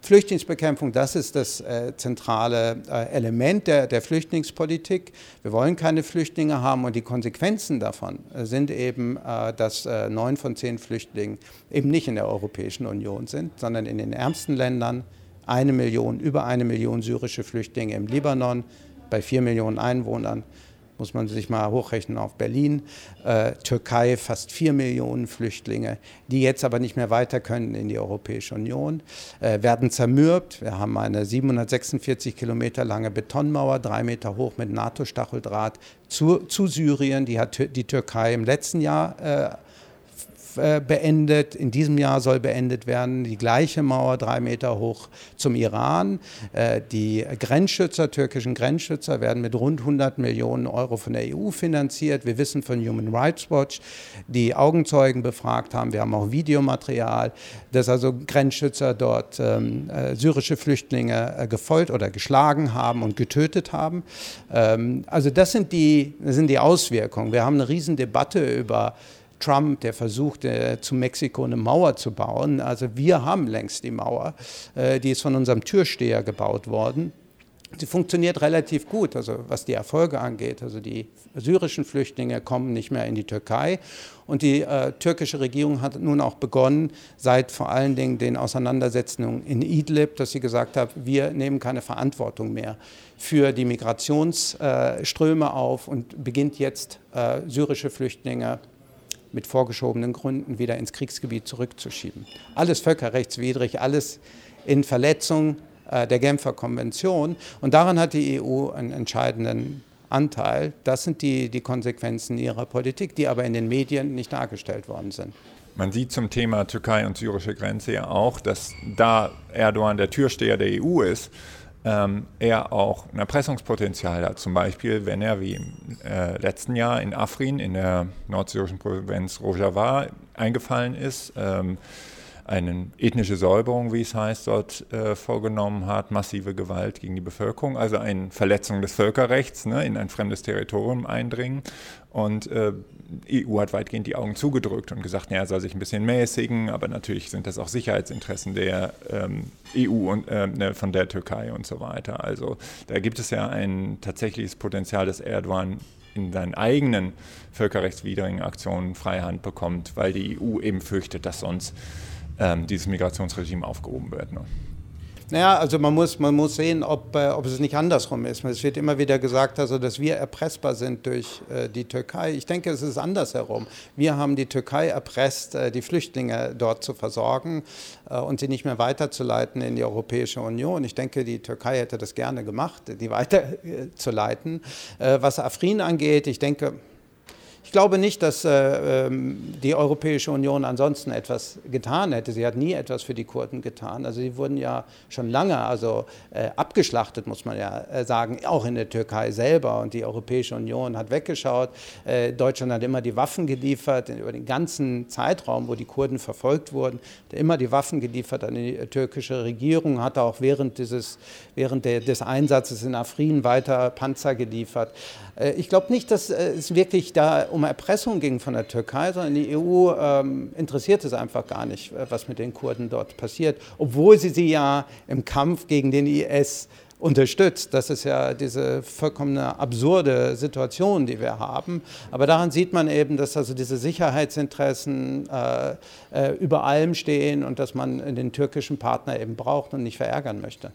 Flüchtlingsbekämpfung, das ist das äh, zentrale äh, Element der, der, Flüchtlingspolitik. Wir wollen keine Flüchtlinge haben und die Konsequenzen davon äh, sind eben, äh, dass äh, neun von zehn Flüchtlingen eben nicht in der Europäischen Union sind, sondern in den ärmsten Ländern. Eine Million, über eine Million syrische Flüchtlinge im Libanon bei vier Millionen Einwohnern muss man sich mal hochrechnen auf Berlin, äh, Türkei fast vier Millionen Flüchtlinge, die jetzt aber nicht mehr weiter können in die Europäische Union, äh, werden zermürbt. Wir haben eine 746 Kilometer lange Betonmauer, drei Meter hoch mit NATO-Stacheldraht zu, zu, Syrien. Die hat die Türkei im letzten Jahr äh, äh, beendet. In diesem Jahr soll beendet werden die gleiche Mauer, drei Meter hoch, zum Iran. Äh, die Grenzschützer, türkischen Grenzschützer, werden mit rund 100 Millionen Euro von der EU finanziert. Wir wissen von Human Rights Watch, die Augenzeugen befragt haben. Wir haben auch Videomaterial, dass also Grenzschützer dort ähm, äh, syrische Flüchtlinge gefolgt oder geschlagen haben und getötet haben. Ähm, also das sind die, das sind die Auswirkungen. Wir haben eine Riesendebatte über Trump, der versuchte, zu Mexiko eine Mauer zu bauen. Also wir haben längst die Mauer. Äh, die ist von unserem Türsteher gebaut worden. Sie funktioniert relativ gut, also was die Erfolge angeht. Also die syrischen Flüchtlinge kommen nicht mehr in die Türkei. Und die äh, türkische Regierung hat nun auch begonnen, seit vor allen Dingen den Auseinandersetzungen in Idlib, dass sie gesagt hat, wir nehmen keine Verantwortung mehr für die Migrationsströme äh, auf und beginnt jetzt äh, syrische Flüchtlinge mit vorgeschobenen Gründen wieder ins Kriegsgebiet zurückzuschieben. Alles völkerrechtswidrig, alles in Verletzung äh, der Genfer Konvention. Und daran hat die EU einen entscheidenden Anteil. Das sind die, die Konsequenzen ihrer Politik, die aber in den Medien nicht dargestellt worden sind. Man sieht zum Thema Türkei und syrische Grenze ja auch, dass da Erdogan der Türsteher der EU ist, ähm, er auch ein Erpressungspotenzial hat. Zum Beispiel, wenn er wie im äh, letzten Jahr in Afrin in der nordsyrischen Provinz Rojava eingefallen ist, ähm, eine ethnische Säuberung, wie es heißt, dort äh, vorgenommen hat, massive Gewalt gegen die Bevölkerung, also eine Verletzung des Völkerrechts, ne, in ein fremdes Territorium eindringen. Und äh, EU hat weitgehend die Augen zugedrückt und gesagt, ja, er soll sich ein bisschen mäßigen, aber natürlich sind das auch Sicherheitsinteressen der ähm, EU und äh, ne, von der Türkei und so weiter. Also da gibt es ja ein tatsächliches Potenzial, dass Erdogan in seinen eigenen völkerrechtswidrigen Aktionen Freihand bekommt, weil die EU eben fürchtet, dass sonst ähm, dieses Migrationsregime aufgehoben wird. Ne? Naja, also man muss, man muss sehen, ob, äh, ob es nicht andersrum ist. Es wird immer wieder gesagt, also, dass wir erpressbar sind durch äh, die Türkei. Ich denke, es ist andersherum. Wir haben die Türkei erpresst, äh, die Flüchtlinge dort zu versorgen äh, und sie nicht mehr weiterzuleiten in die Europäische Union. Ich denke, die Türkei hätte das gerne gemacht, die weiterzuleiten. Äh, was Afrin angeht, ich denke, ich glaube nicht, dass äh, ähm, die Europäische Union ansonsten etwas getan hätte. Sie hat nie etwas für die Kurden getan. Also sie wurden ja schon lange also, äh, abgeschlachtet, muss man ja äh, sagen, auch in der Türkei selber. Und die Europäische Union hat weggeschaut. Deutschland hat immer die Waffen geliefert, über den ganzen Zeitraum, wo die Kurden verfolgt wurden, hat immer die Waffen geliefert an die türkische Regierung, hat auch während, dieses, während des Einsatzes in Afrin weiter Panzer geliefert. Äh, ich glaube nicht, dass äh, es wirklich da um Erpressung ging von der Türkei, sondern die EU ähm, interessiert es einfach gar nicht, äh, was mit den Kurden dort passiert, obwohl sie sie ja im Kampf gegen den IS unterstützt. Das ist ja diese vollkommene absurde Situation, die wir haben. Aber daran sieht man eben, dass also diese Sicherheitsinteressen äh, über allem stehen und dass man den türkischen Partner eben braucht und nicht verärgern möchte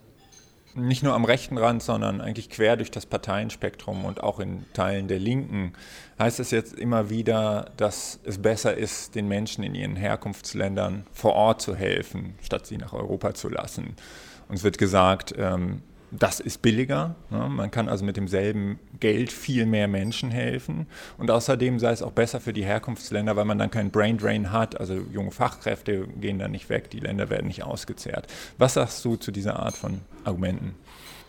nicht nur am rechten Rand, sondern eigentlich quer durch das Parteienspektrum und auch in Teilen der Linken heißt es jetzt immer wieder, dass es besser ist, den Menschen in ihren Herkunftsländern vor Ort zu helfen, statt sie nach Europa zu lassen. Uns wird gesagt, ähm, das ist billiger. Ne? Man kann also mit demselben Geld viel mehr Menschen helfen. Und außerdem sei es auch besser für die Herkunftsländer, weil man dann keinen Brain Drain hat. Also junge Fachkräfte gehen dann nicht weg, die Länder werden nicht ausgezehrt. Was sagst du zu dieser Art von Argumenten?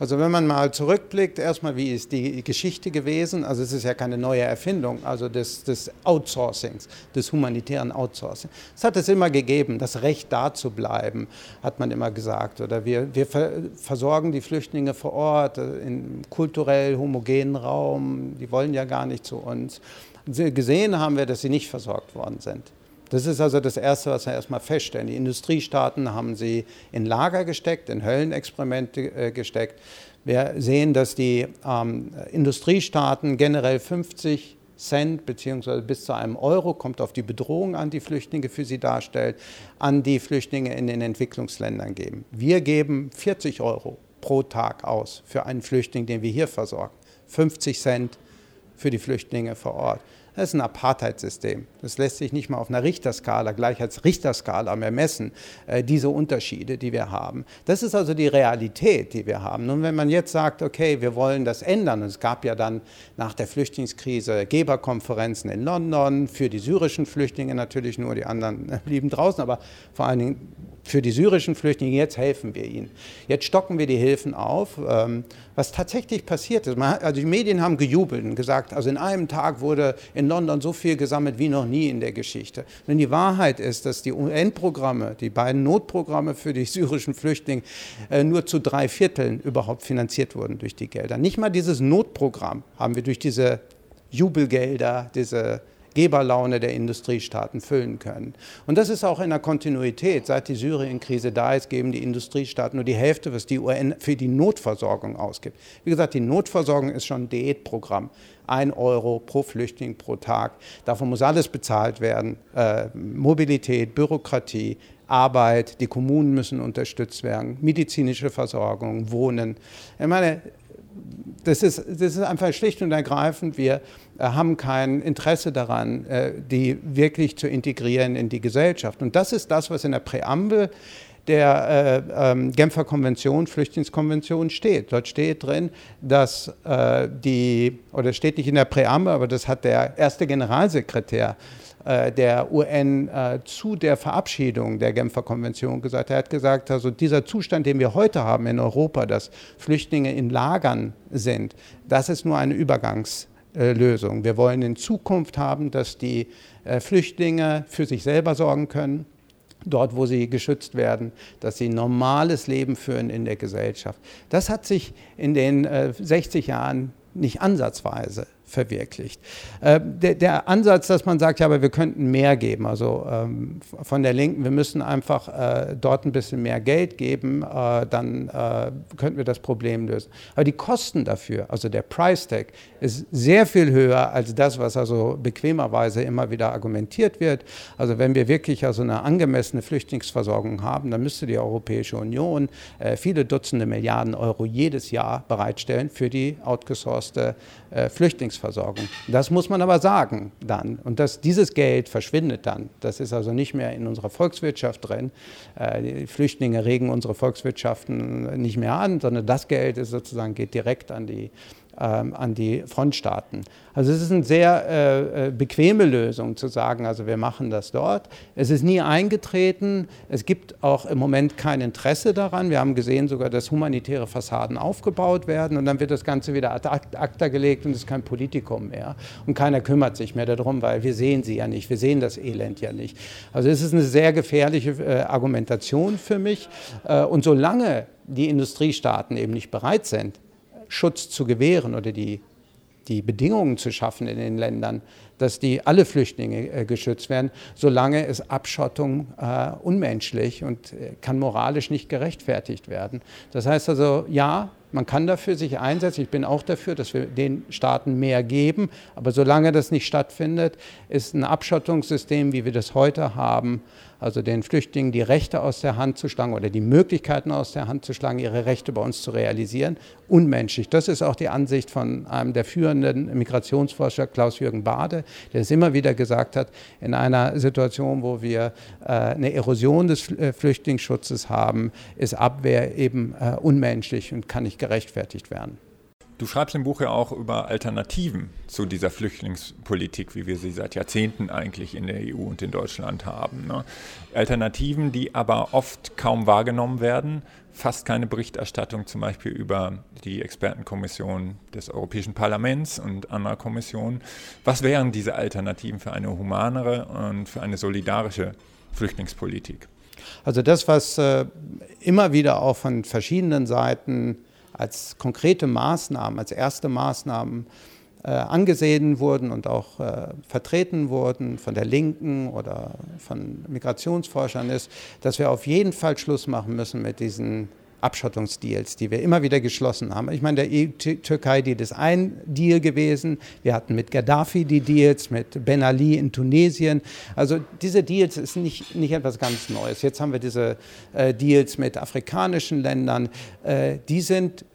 Also wenn man mal zurückblickt, erstmal, wie ist die Geschichte gewesen? Also es ist ja keine neue Erfindung, also des, des Outsourcings, des humanitären Outsourcing. Es hat es immer gegeben, das Recht da zu bleiben, hat man immer gesagt. Oder wir, wir versorgen die Flüchtlinge vor Ort äh, in kulturell homogenen Raum, die wollen ja gar nicht zu uns. Gesehen haben wir, dass sie nicht versorgt worden sind. Das ist also das Erste, was wir erstmal feststellen. Die Industriestaaten haben sie in Lager gesteckt, in Höllenexperimente äh, gesteckt. Wir sehen, dass die ähm, Industriestaaten generell 50 Cent bzw. bis zu einem Euro, kommt auf die Bedrohung an, die Flüchtlinge für sie darstellt, an die Flüchtlinge in den Entwicklungsländern geben. Wir geben 40 Euro pro Tag aus für einen Flüchtling, den wir hier versorgen. 50 Cent für die Flüchtlinge vor Ort. Das ist ein Apartheidssystem. Das lässt sich nicht mal auf einer Richterskala, Gleichheitsrichterskala mehr messen, äh, diese Unterschiede, die wir haben. Das ist also die Realität, die wir haben. Nun, wenn man jetzt sagt, okay, wir wollen das ändern, und es gab ja dann nach der Flüchtlingskrise Geberkonferenzen in London, für die syrischen Flüchtlinge natürlich nur, die anderen [LAUGHS] blieben draußen, aber vor allen Dingen für die syrischen Flüchtlinge, jetzt helfen wir ihnen. Jetzt stocken wir die Hilfen auf. Ähm, was tatsächlich passiert ist, also die Medien haben gejubelt und gesagt, also in einem Tag wurde in London so viel gesammelt wie noch nie in der Geschichte. Denn die Wahrheit ist, dass die UN-Programme, die beiden Notprogramme für die [LAUGHS] syrischen Flüchtlinge, äh, nur zu drei Vierteln überhaupt finanziert wurden durch die Gelder. Nicht mal dieses Notprogramm haben wir durch diese Jubelgelder, diese Geberlaune der Industriestaaten füllen können. Und das ist auch in der Kontinuität. Seit die Syrien-Krise da ist, geben die Industriestaaten nur die Hälfte, was die UN für die Notversorgung ausgibt. Wie gesagt, die Notversorgung ist schon ein Diätprogramm. Ein Euro pro Flüchtling pro Tag. Davon muss alles bezahlt werden. Äh, Mobilität, Bürokratie, Arbeit, die Kommunen müssen unterstützt werden, medizinische Versorgung, Wohnen. Ich meine, das ist, das ist einfach schlicht und ergreifend, wir äh, haben kein Interesse daran, äh, die wirklich zu integrieren in die Gesellschaft. Und das ist das, was in der Präambel der äh, ähm, Genfer Konvention, Flüchtlingskonvention steht. Dort steht drin, dass die, oder steht nicht in der Präambel, aber das hat der erste Generalsekretär der UN äh, zu der Verabschiedung der Genfer Konvention gesagt. Er hat gesagt, also dieser Zustand, den wir heute haben in Europa, dass Flüchtlinge in Lagern sind, das ist nur eine Übergangslösung. Wir wollen in Zukunft haben, dass die äh, Flüchtlinge für sich selber sorgen können, dort, wo sie geschützt werden, dass sie ein normales Leben führen in der Gesellschaft. Das hat sich in den äh, 60 Jahren nicht ansatzweise verwirklicht. Äh, der, der, Ansatz, dass man sagt, ja, aber wir könnten mehr geben, also ähm, von der Linken, wir müssen einfach äh, dort ein bisschen mehr Geld geben, äh, dann äh, könnten wir das Problem lösen. Aber die Kosten dafür, also der Price Tag, ist sehr viel höher als das, was also bequemerweise immer wieder argumentiert wird. Also wenn wir wirklich also eine angemessene Flüchtlingsversorgung haben, dann müsste die Europäische Union äh, viele Dutzende Milliarden Euro jedes Jahr bereitstellen für die outgesourcete äh, Flüchtlingsversorgung. Das muss man aber sagen dann. Und dass dieses Geld verschwindet dann. Das ist also nicht mehr in unserer Volkswirtschaft drin. Äh, die Flüchtlinge regen unsere Volkswirtschaften nicht mehr an, sondern das Geld ist sozusagen geht direkt an die an die Frontstaaten. Also es ist eine sehr äh, äh, bequeme Lösung zu sagen, also wir machen das dort. Es ist nie eingetreten. Es gibt auch im Moment kein Interesse daran. Wir haben gesehen sogar, dass humanitäre Fassaden aufgebaut werden und dann wird das Ganze wieder ad acta gelegt und es ist kein Politikum mehr. Und keiner kümmert sich mehr darum, weil wir sehen sie ja nicht. Wir sehen das Elend ja nicht. Also es ist eine sehr gefährliche äh, Argumentation für mich. Äh, und solange die Industriestaaten eben nicht bereit sind, Schutz zu gewähren oder die, die Bedingungen zu schaffen in den Ländern, dass die alle Flüchtlinge äh, geschützt werden, solange ist Abschottung äh, unmenschlich und äh, kann moralisch nicht gerechtfertigt werden. Das heißt also, ja, man kann dafür sich einsetzen. Ich bin auch dafür, dass wir den Staaten mehr geben. Aber solange das nicht stattfindet, ist ein Abschottungssystem, wie wir das heute haben, also den Flüchtlingen die Rechte aus der Hand zu schlagen oder die Möglichkeiten aus der Hand zu schlagen, ihre Rechte bei uns zu realisieren, unmenschlich. Das ist auch die Ansicht von einem der führenden Migrationsforscher, Klaus-Jürgen Bade, der es immer wieder gesagt hat, in einer Situation, wo wir äh, eine Erosion des äh, Flüchtlingsschutzes haben, ist Abwehr eben äh, unmenschlich und kann nicht gerechtfertigt werden. Du schreibst im Buch ja auch über Alternativen zu dieser Flüchtlingspolitik, wie wir sie seit Jahrzehnten eigentlich in der EU und in Deutschland haben. Ne? Alternativen, die aber oft kaum wahrgenommen werden, fast keine Berichterstattung zum Beispiel über die Expertenkommission des Europäischen Parlaments und anderer Kommissionen. Was wären diese Alternativen für eine humanere und für eine solidarische Flüchtlingspolitik? Also das, was äh, immer wieder auch von verschiedenen Seiten als konkrete Maßnahmen, als erste Maßnahmen äh, angesehen wurden und auch äh, vertreten wurden von der Linken oder von Migrationsforschern ist, dass wir auf jeden Fall Schluss machen müssen mit diesen Abschottungsdeals, die wir immer wieder geschlossen haben. Ich meine, der EU-Türkei-Deal ist ein Deal gewesen. Wir hatten mit Gaddafi die Deals, mit Ben Ali in Tunesien. Also diese Deals ist nicht, nicht etwas ganz Neues. Jetzt haben wir diese äh, Deals mit afrikanischen Ländern. Äh, die, sind,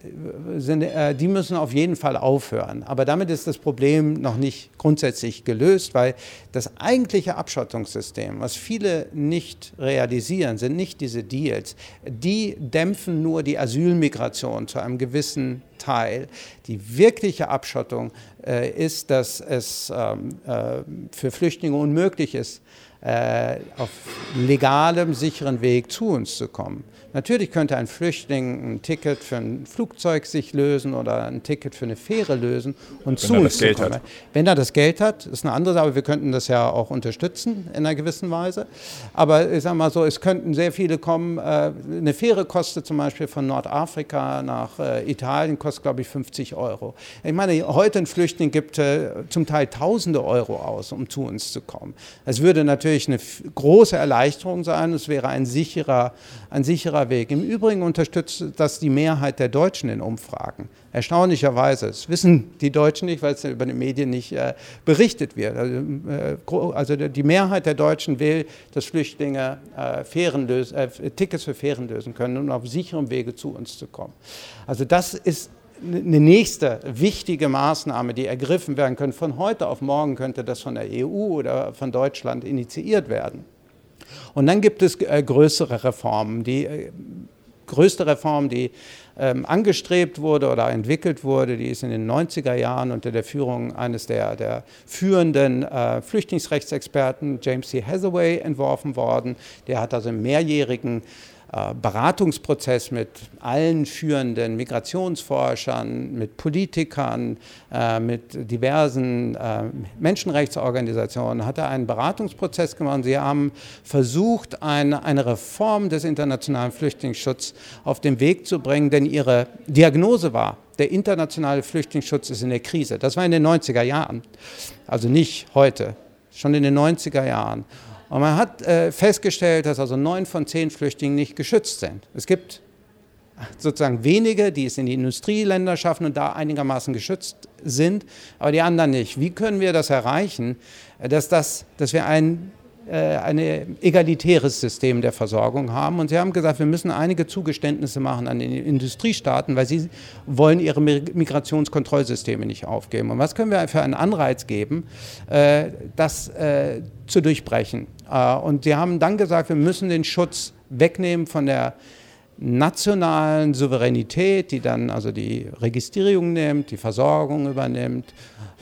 sind äh, die müssen auf jeden Fall aufhören. Aber damit ist das Problem noch nicht grundsätzlich gelöst, weil das eigentliche Abschottungssystem, was viele nicht realisieren, sind nicht diese Deals. Die dämpfen nur die Asylmigration zu einem gewissen Teil. Die wirkliche Abschottung äh, ist, dass es ähm, äh, für Flüchtlinge unmöglich ist, äh, auf legalem, sicheren Weg zu uns zu kommen. Natürlich könnte ein Flüchtling ein Ticket für ein Flugzeug sich lösen oder ein Ticket für eine Fähre lösen und Wenn zu uns kommen. Hat. Wenn er das Geld hat, ist eine andere Sache, aber wir könnten das ja auch unterstützen in einer gewissen Weise. Aber ich sage mal so, es könnten sehr viele kommen. Äh, eine Fähre kostet zum Beispiel von Nordafrika nach äh, Italien, kostet glaube ich 50 Euro. Ich meine, heute ein Flüchtling gibt äh, zum Teil Tausende Euro aus, um zu uns zu kommen. Es würde natürlich eine große Erleichterung sein. Es wäre ein sicherer, ein sicherer Weg. Im Übrigen unterstützt das die Mehrheit der Deutschen in Umfragen. Erstaunlicherweise. Das wissen die Deutschen nicht, weil es über die Medien nicht äh, berichtet wird. Also, äh, also, die Mehrheit der Deutschen will, dass Flüchtlinge äh, Fähren lösen, äh, Tickets für Fähren lösen können, um auf sicherem Wege zu uns zu kommen. Also das ist eine nächste wichtige Maßnahme, die ergriffen werden könnte. Von heute auf morgen könnte das von der EU oder von Deutschland initiiert werden. Und dann gibt es äh, größere Reformen. Die äh, größte Reform, die ähm, angestrebt wurde oder entwickelt wurde, die ist in den 90er Jahren unter der Führung eines der, der führenden äh, Flüchtlingsrechtsexperten, James C. Hathaway, entworfen worden. Der hat also im mehrjährigen äh, Beratungsprozess mit allen führenden Migrationsforschern, mit Politikern, äh, mit diversen äh, Menschenrechtsorganisationen, hat er einen Beratungsprozess gemacht. Sie haben versucht, eine, eine Reform des internationalen Flüchtlingsschutzes auf den Weg zu bringen, denn ihre Diagnose war, der internationale Flüchtlingsschutz ist in der Krise. Das war in den 90er Jahren, also nicht heute, schon in den 90er Jahren. Und man hat äh, festgestellt, dass also neun von zehn Flüchtlingen nicht geschützt sind. Es gibt sozusagen wenige, die es in die Industrieländer schaffen und da einigermaßen geschützt sind, aber die anderen nicht. Wie können wir das erreichen, dass, das, dass wir ein äh, ein egalitäres System der Versorgung haben. Und sie haben gesagt, wir müssen einige Zugeständnisse machen an die Industriestaaten, weil sie wollen ihre Migrationskontrollsysteme nicht aufgeben. Und was können wir für einen Anreiz geben, äh, das äh, zu durchbrechen? Und sie haben dann gesagt, wir müssen den Schutz wegnehmen von der nationalen Souveränität, die dann also die Registrierung nimmt, die Versorgung übernimmt,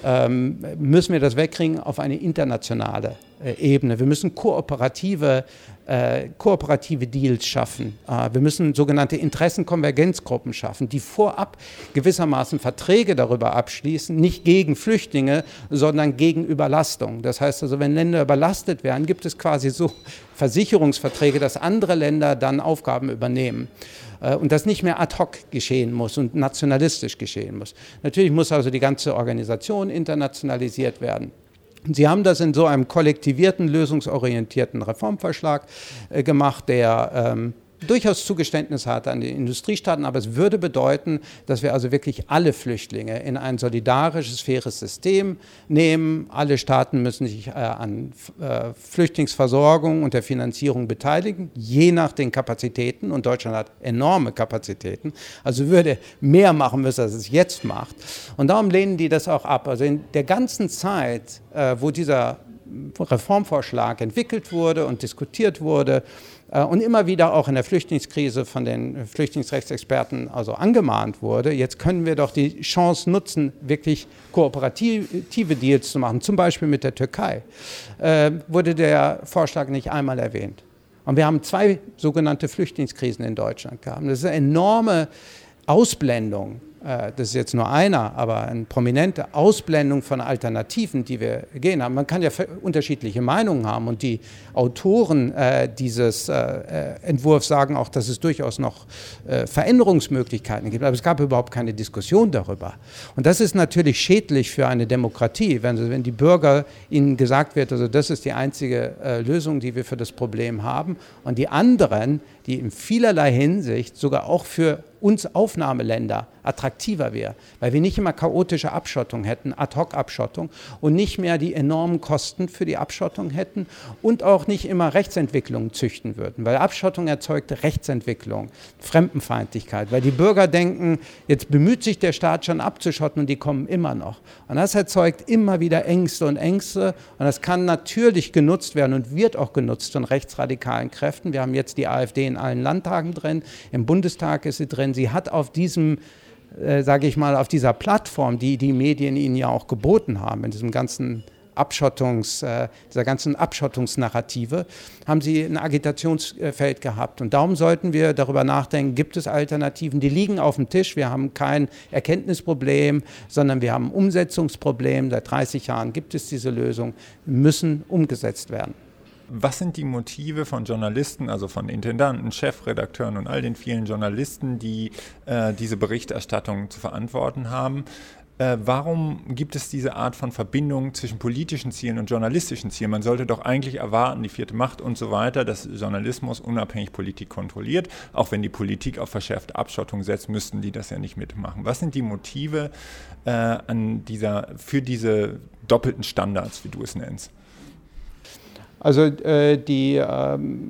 ähm, müssen wir das wegkriegen auf eine internationale äh, Ebene. Wir müssen kooperative, äh, kooperative Deals schaffen. Äh, wir müssen sogenannte Interessenkonvergenzgruppen schaffen, die vorab gewissermaßen Verträge darüber abschließen, nicht gegen Flüchtlinge, sondern gegen Überlastung. Das heißt also, wenn Länder überlastet werden, gibt es quasi so Versicherungsverträge, dass andere Länder dann Aufgaben übernehmen. Äh, und das nicht mehr ad hoc geschehen muss und nationalistisch geschehen muss. Natürlich muss also die ganze Organisation internationalisiert werden. Sie haben das in so einem kollektivierten, lösungsorientierten Reformvorschlag äh, gemacht, der ähm, durchaus Zugeständnis hat an die Industriestaaten, aber es würde bedeuten, dass wir also wirklich alle Flüchtlinge in ein solidarisches, faires System nehmen. Alle Staaten müssen sich äh, an äh, Flüchtlingsversorgung und der Finanzierung beteiligen, je nach den Kapazitäten. Und Deutschland hat enorme Kapazitäten, also würde mehr machen müssen, als es jetzt macht. Und darum lehnen die das auch ab. Also in der ganzen Zeit, äh, wo dieser Reformvorschlag entwickelt wurde und diskutiert wurde, und immer wieder auch in der Flüchtlingskrise von den Flüchtlingsrechtsexperten also angemahnt wurde, jetzt können wir doch die Chance nutzen, wirklich kooperative Deals zu machen, zum Beispiel mit der Türkei, äh, wurde der Vorschlag nicht einmal erwähnt. Und wir haben zwei sogenannte Flüchtlingskrisen in Deutschland gehabt. Das ist eine enorme Ausblendung äh, das ist jetzt nur einer, aber eine prominente Ausblendung von Alternativen, die wir gehen haben. Man kann ja unterschiedliche Meinungen haben und die Autoren äh, dieses äh, äh, Entwurfs sagen auch, dass es durchaus noch äh, Veränderungsmöglichkeiten gibt, aber es gab überhaupt keine Diskussion darüber. Und das ist natürlich schädlich für eine Demokratie, wenn, wenn die Bürger ihnen gesagt wird, also das ist die einzige äh, Lösung, die wir für das Problem haben und die anderen, die in vielerlei Hinsicht sogar auch für uns Aufnahmeländer attraktiver wäre, weil wir nicht immer chaotische Abschottung hätten, Ad-hoc-Abschottung und nicht mehr die enormen Kosten für die Abschottung hätten und auch nicht immer Rechtsentwicklungen züchten würden, weil Abschottung erzeugt Rechtsentwicklung, Fremdenfeindlichkeit, weil die Bürger denken, jetzt bemüht sich der Staat schon abzuschotten und die kommen immer noch. Und das erzeugt immer wieder Ängste und Ängste und das kann natürlich genutzt werden und wird auch genutzt von rechtsradikalen Kräften. Wir haben jetzt die AfD in allen Landtagen drin, im Bundestag ist sie drin, sie hat auf diesem äh, sage ich mal, auf dieser Plattform, die die Medien ihnen ja auch geboten haben, in diesem ganzen Abschottungs, äh, dieser ganzen Abschottungsnarrative, haben sie ein Agitationsfeld gehabt. Und darum sollten wir darüber nachdenken, gibt es Alternativen? Die liegen auf dem Tisch. Wir haben kein Erkenntnisproblem, sondern wir haben ein Umsetzungsproblem. Seit 30 Jahren gibt es diese Lösung, müssen umgesetzt werden. Was sind die Motive von Journalisten, also von Intendanten, Chefredakteuren und all den vielen Journalisten, die äh, diese Berichterstattung zu verantworten haben? Äh, warum gibt es diese Art von Verbindung zwischen politischen Zielen und journalistischen Zielen? Man sollte doch eigentlich erwarten, die vierte Macht und so weiter, dass Journalismus unabhängig Politik kontrolliert. Auch wenn die Politik auf verschärfte Abschottung setzt, müssten die das ja nicht mitmachen. Was sind die Motive äh, an dieser, für diese doppelten Standards, wie du es nennst? Also äh, die ähm,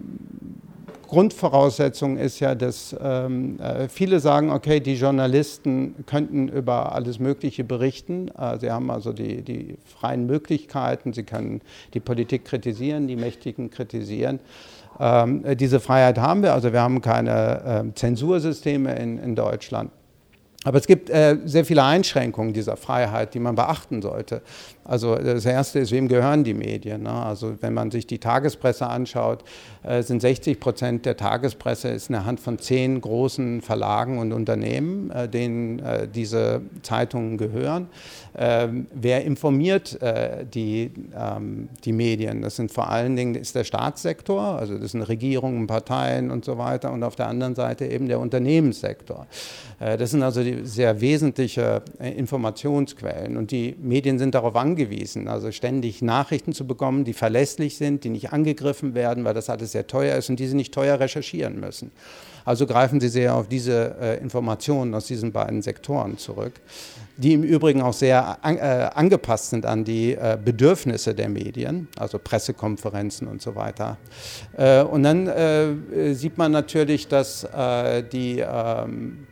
Grundvoraussetzung ist ja, dass ähm, äh, viele sagen, okay, die Journalisten könnten über alles Mögliche berichten. Äh, sie haben also die, die freien Möglichkeiten, sie können die Politik kritisieren, die Mächtigen kritisieren. Ähm, diese Freiheit haben wir, also wir haben keine ähm, Zensursysteme in, in Deutschland. Aber es gibt äh, sehr viele Einschränkungen dieser Freiheit, die man beachten sollte. Also das Erste ist, wem gehören die Medien? Ne? Also wenn man sich die Tagespresse anschaut, äh, sind 60 Prozent der Tagespresse ist in der Hand von zehn großen Verlagen und Unternehmen, äh, denen äh, diese Zeitungen gehören. Ähm, wer informiert äh, die, ähm, die Medien? Das sind vor allen Dingen ist der Staatssektor, also das sind Regierungen, Parteien und so weiter. Und auf der anderen Seite eben der Unternehmenssektor. Äh, das sind also sehr wesentliche äh, Informationsquellen. Und die Medien sind darauf angewiesen, angewiesen, also ständig Nachrichten zu bekommen, die verlässlich sind, die nicht angegriffen werden, weil das alles sehr teuer ist und die sie nicht teuer recherchieren müssen. Also greifen sie sehr auf diese äh, Informationen aus diesen beiden Sektoren zurück, die im Übrigen auch sehr an, äh, angepasst sind an die äh, Bedürfnisse der Medien, also Pressekonferenzen und so weiter. Äh, und dann äh, sieht man natürlich, dass äh, die ähm,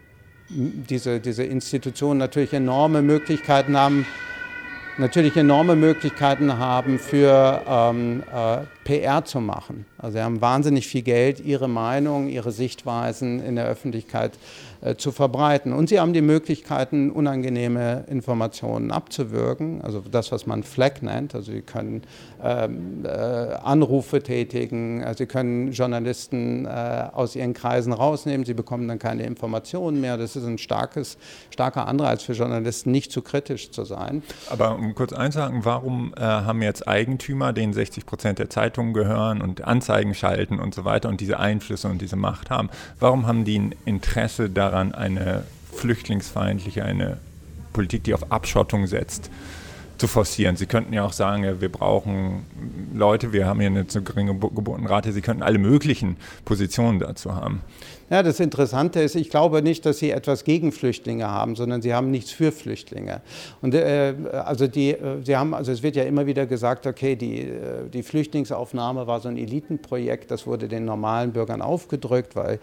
diese, diese Institutionen natürlich enorme Möglichkeiten haben, natürlich enorme Möglichkeiten haben, für ähm, äh, PR zu machen. Also sie haben wahnsinnig viel Geld, ihre Meinung, ihre Sichtweisen in der Öffentlichkeit zu verbreiten. Und sie haben die Möglichkeiten, unangenehme Informationen abzuwürgen, also das, was man Flag nennt. Also sie können ähm, äh, Anrufe tätigen, also sie können Journalisten äh, aus ihren Kreisen rausnehmen, sie bekommen dann keine Informationen mehr. Das ist ein starkes, starker Anreiz für Journalisten, nicht zu kritisch zu sein. Aber um kurz einzuhaken, warum äh, haben jetzt Eigentümer, denen 60 Prozent der Zeitungen gehören und Anzeigen schalten und so weiter und diese Einflüsse und diese Macht haben, warum haben die ein Interesse daran, daran, eine flüchtlingsfeindliche, eine Politik, die auf Abschottung setzt, zu forcieren. Sie könnten ja auch sagen, ja, wir brauchen Leute, wir haben hier eine zu geringe Geburtenrate, Sie könnten alle möglichen Positionen dazu haben. Ja, das Interessante ist, ich glaube nicht, dass Sie etwas gegen Flüchtlinge haben, sondern Sie haben nichts für Flüchtlinge. Und äh, also die, äh, Sie haben, also es wird ja immer wieder gesagt, okay, die, äh, die Flüchtlingsaufnahme war so ein Elitenprojekt, das wurde den normalen Bürgern aufgedrückt, weil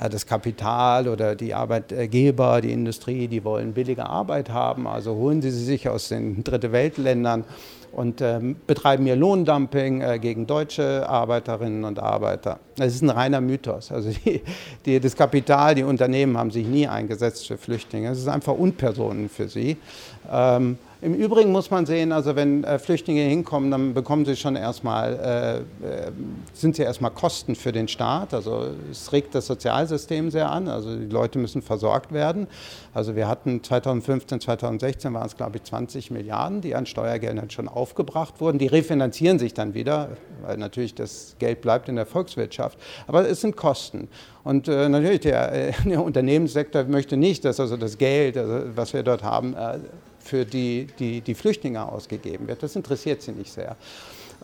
ja, das Kapital oder die Arbeitgeber, die Industrie, die wollen billige Arbeit haben, also holen Sie sie sich aus den Dritte Weltländern und ähm, betreiben hier Lohndumping äh, gegen deutsche Arbeiterinnen und Arbeiter. Das ist ein reiner Mythos. Also [LAUGHS] die, die, das Kapital, die Unternehmen haben sich nie eingesetzt für Flüchtlinge. Es ist einfach Unpersonen für sie. Ähm, im Übrigen muss man sehen, also wenn äh, Flüchtlinge hinkommen, dann bekommen sie schon erstmal, äh, äh, sind sie erstmal Kosten für den Staat. Also es regt das Sozialsystem sehr an. Also die Leute müssen versorgt werden. Also wir hatten 2015, 2016 waren es glaube ich 20 Milliarden, die an Steuergeldern schon aufgebracht wurden. Die refinanzieren sich dann wieder, weil natürlich das Geld bleibt in der Volkswirtschaft. Aber es sind Kosten. Und äh, natürlich der, äh, [LAUGHS] der, Unternehmenssektor möchte nicht, dass also das Geld, also was wir dort haben, äh, für die, die, die Flüchtlinge ausgegeben wird. Das interessiert sie nicht sehr.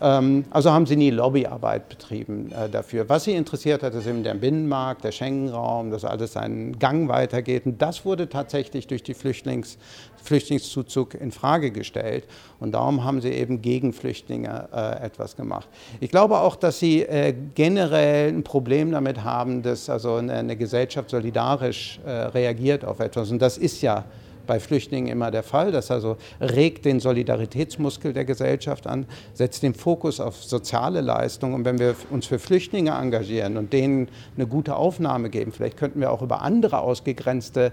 Ähm, also haben sie nie Lobbyarbeit betrieben äh, dafür. Was sie interessiert hat, ist eben der Binnenmarkt, der Schengen-Raum, dass alles seinen Gang weitergeht. Und das wurde tatsächlich durch die Flüchtlings, Flüchtlingszuzug in Frage gestellt. Und darum haben sie eben gegen Flüchtlinge äh, etwas gemacht. Ich glaube auch, dass sie äh, generell ein Problem damit haben, dass also eine, Gesellschaft solidarisch reagiert auf etwas. Und das ist ja bei Flüchtlingen immer der Fall. Das also regt den Solidaritätsmuskel der Gesellschaft an, setzt den Fokus auf soziale Leistungen. Und wenn wir uns für Flüchtlinge engagieren und denen eine gute Aufnahme geben, vielleicht könnten wir auch über andere ausgegrenzte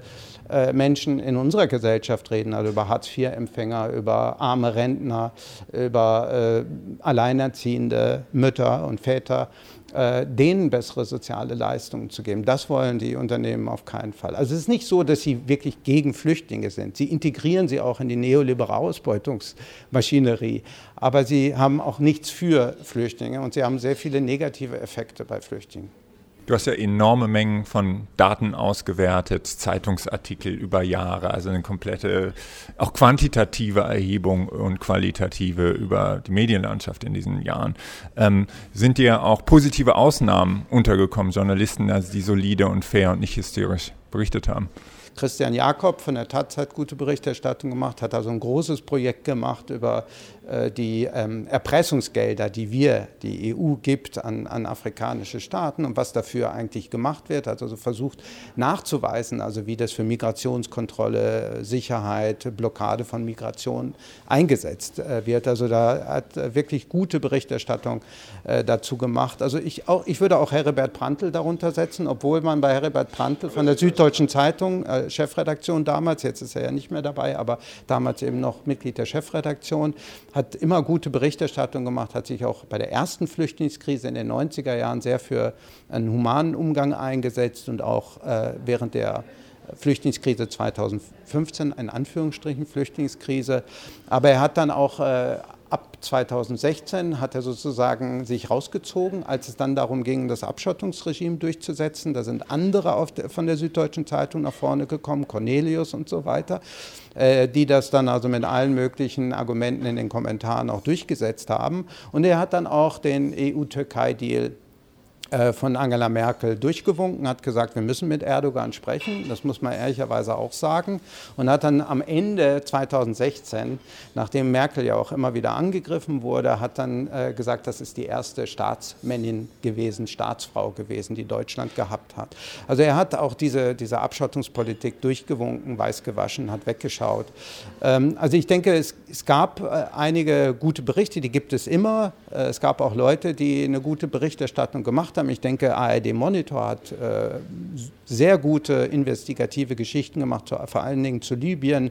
äh, Menschen in unserer Gesellschaft reden, also über Hartz-IV-Empfänger, über arme Rentner, über äh, alleinerziehende Mütter und Väter denen bessere soziale Leistungen zu geben. Das wollen die Unternehmen auf keinen Fall. Also es ist nicht so, dass sie wirklich gegen Flüchtlinge sind. Sie integrieren sie auch in die neoliberale Ausbeutungsmaschinerie. Aber sie haben auch nichts für Flüchtlinge und sie haben sehr viele negative Effekte bei Flüchtlingen. Du hast ja enorme Mengen von Daten ausgewertet, Zeitungsartikel über Jahre, also eine komplette, auch quantitative Erhebung und qualitative über die Medienlandschaft in diesen Jahren. Ähm, sind dir auch positive Ausnahmen untergekommen, Journalisten, also die solide und fair und nicht hysterisch berichtet haben? Christian Jakob von der Taz hat gute Berichterstattung gemacht, hat also ein großes Projekt gemacht über die ähm, Erpressungsgelder, die wir, die EU gibt an, an afrikanische Staaten und was dafür eigentlich gemacht wird. Hat also versucht nachzuweisen, also wie das für Migrationskontrolle, Sicherheit, Blockade von Migration eingesetzt äh, wird. Also da hat wirklich gute Berichterstattung äh, dazu gemacht. Also ich, auch, ich würde auch Heribert Prantl darunter setzen, obwohl man bei Heribert Prantl von der Süddeutschen Zeitung der Chefredaktion damals, jetzt ist er ja nicht mehr dabei, aber damals eben noch Mitglied der Chefredaktion, hat immer gute Berichterstattung gemacht, hat sich auch bei der ersten Flüchtlingskrise in den 90er Jahren sehr für einen humanen Umgang eingesetzt und auch äh, während der Flüchtlingskrise 2015, in Anführungsstrichen Flüchtlingskrise. Aber er hat dann auch äh, ab 2016 hat er sozusagen sich rausgezogen, als es dann darum ging, das Abschottungsregime durchzusetzen. Da sind andere der, von der Süddeutschen Zeitung nach vorne gekommen, Cornelius und so weiter, äh, die das dann also mit allen möglichen Argumenten in den Kommentaren auch durchgesetzt haben. Und er hat dann auch den EU-Türkei-Deal von Angela Merkel durchgewunken, hat gesagt, wir müssen mit Erdogan sprechen, das muss man ehrlicherweise auch sagen, und hat dann am Ende 2016, nachdem Merkel ja auch immer wieder angegriffen wurde, hat dann äh, gesagt, das ist die erste Staatsmännin gewesen, Staatsfrau gewesen, die Deutschland gehabt hat. Also er hat auch diese, diese Abschottungspolitik durchgewunken, weiß gewaschen, hat weggeschaut. Ähm, also ich denke, es, es gab äh, einige gute Berichte, die gibt es immer. Äh, es gab auch Leute, die eine gute Berichterstattung gemacht haben haben. Ich denke, ARD Monitor hat äh, sehr gute investigative Geschichten gemacht, zu, vor allen Dingen zu Libyen.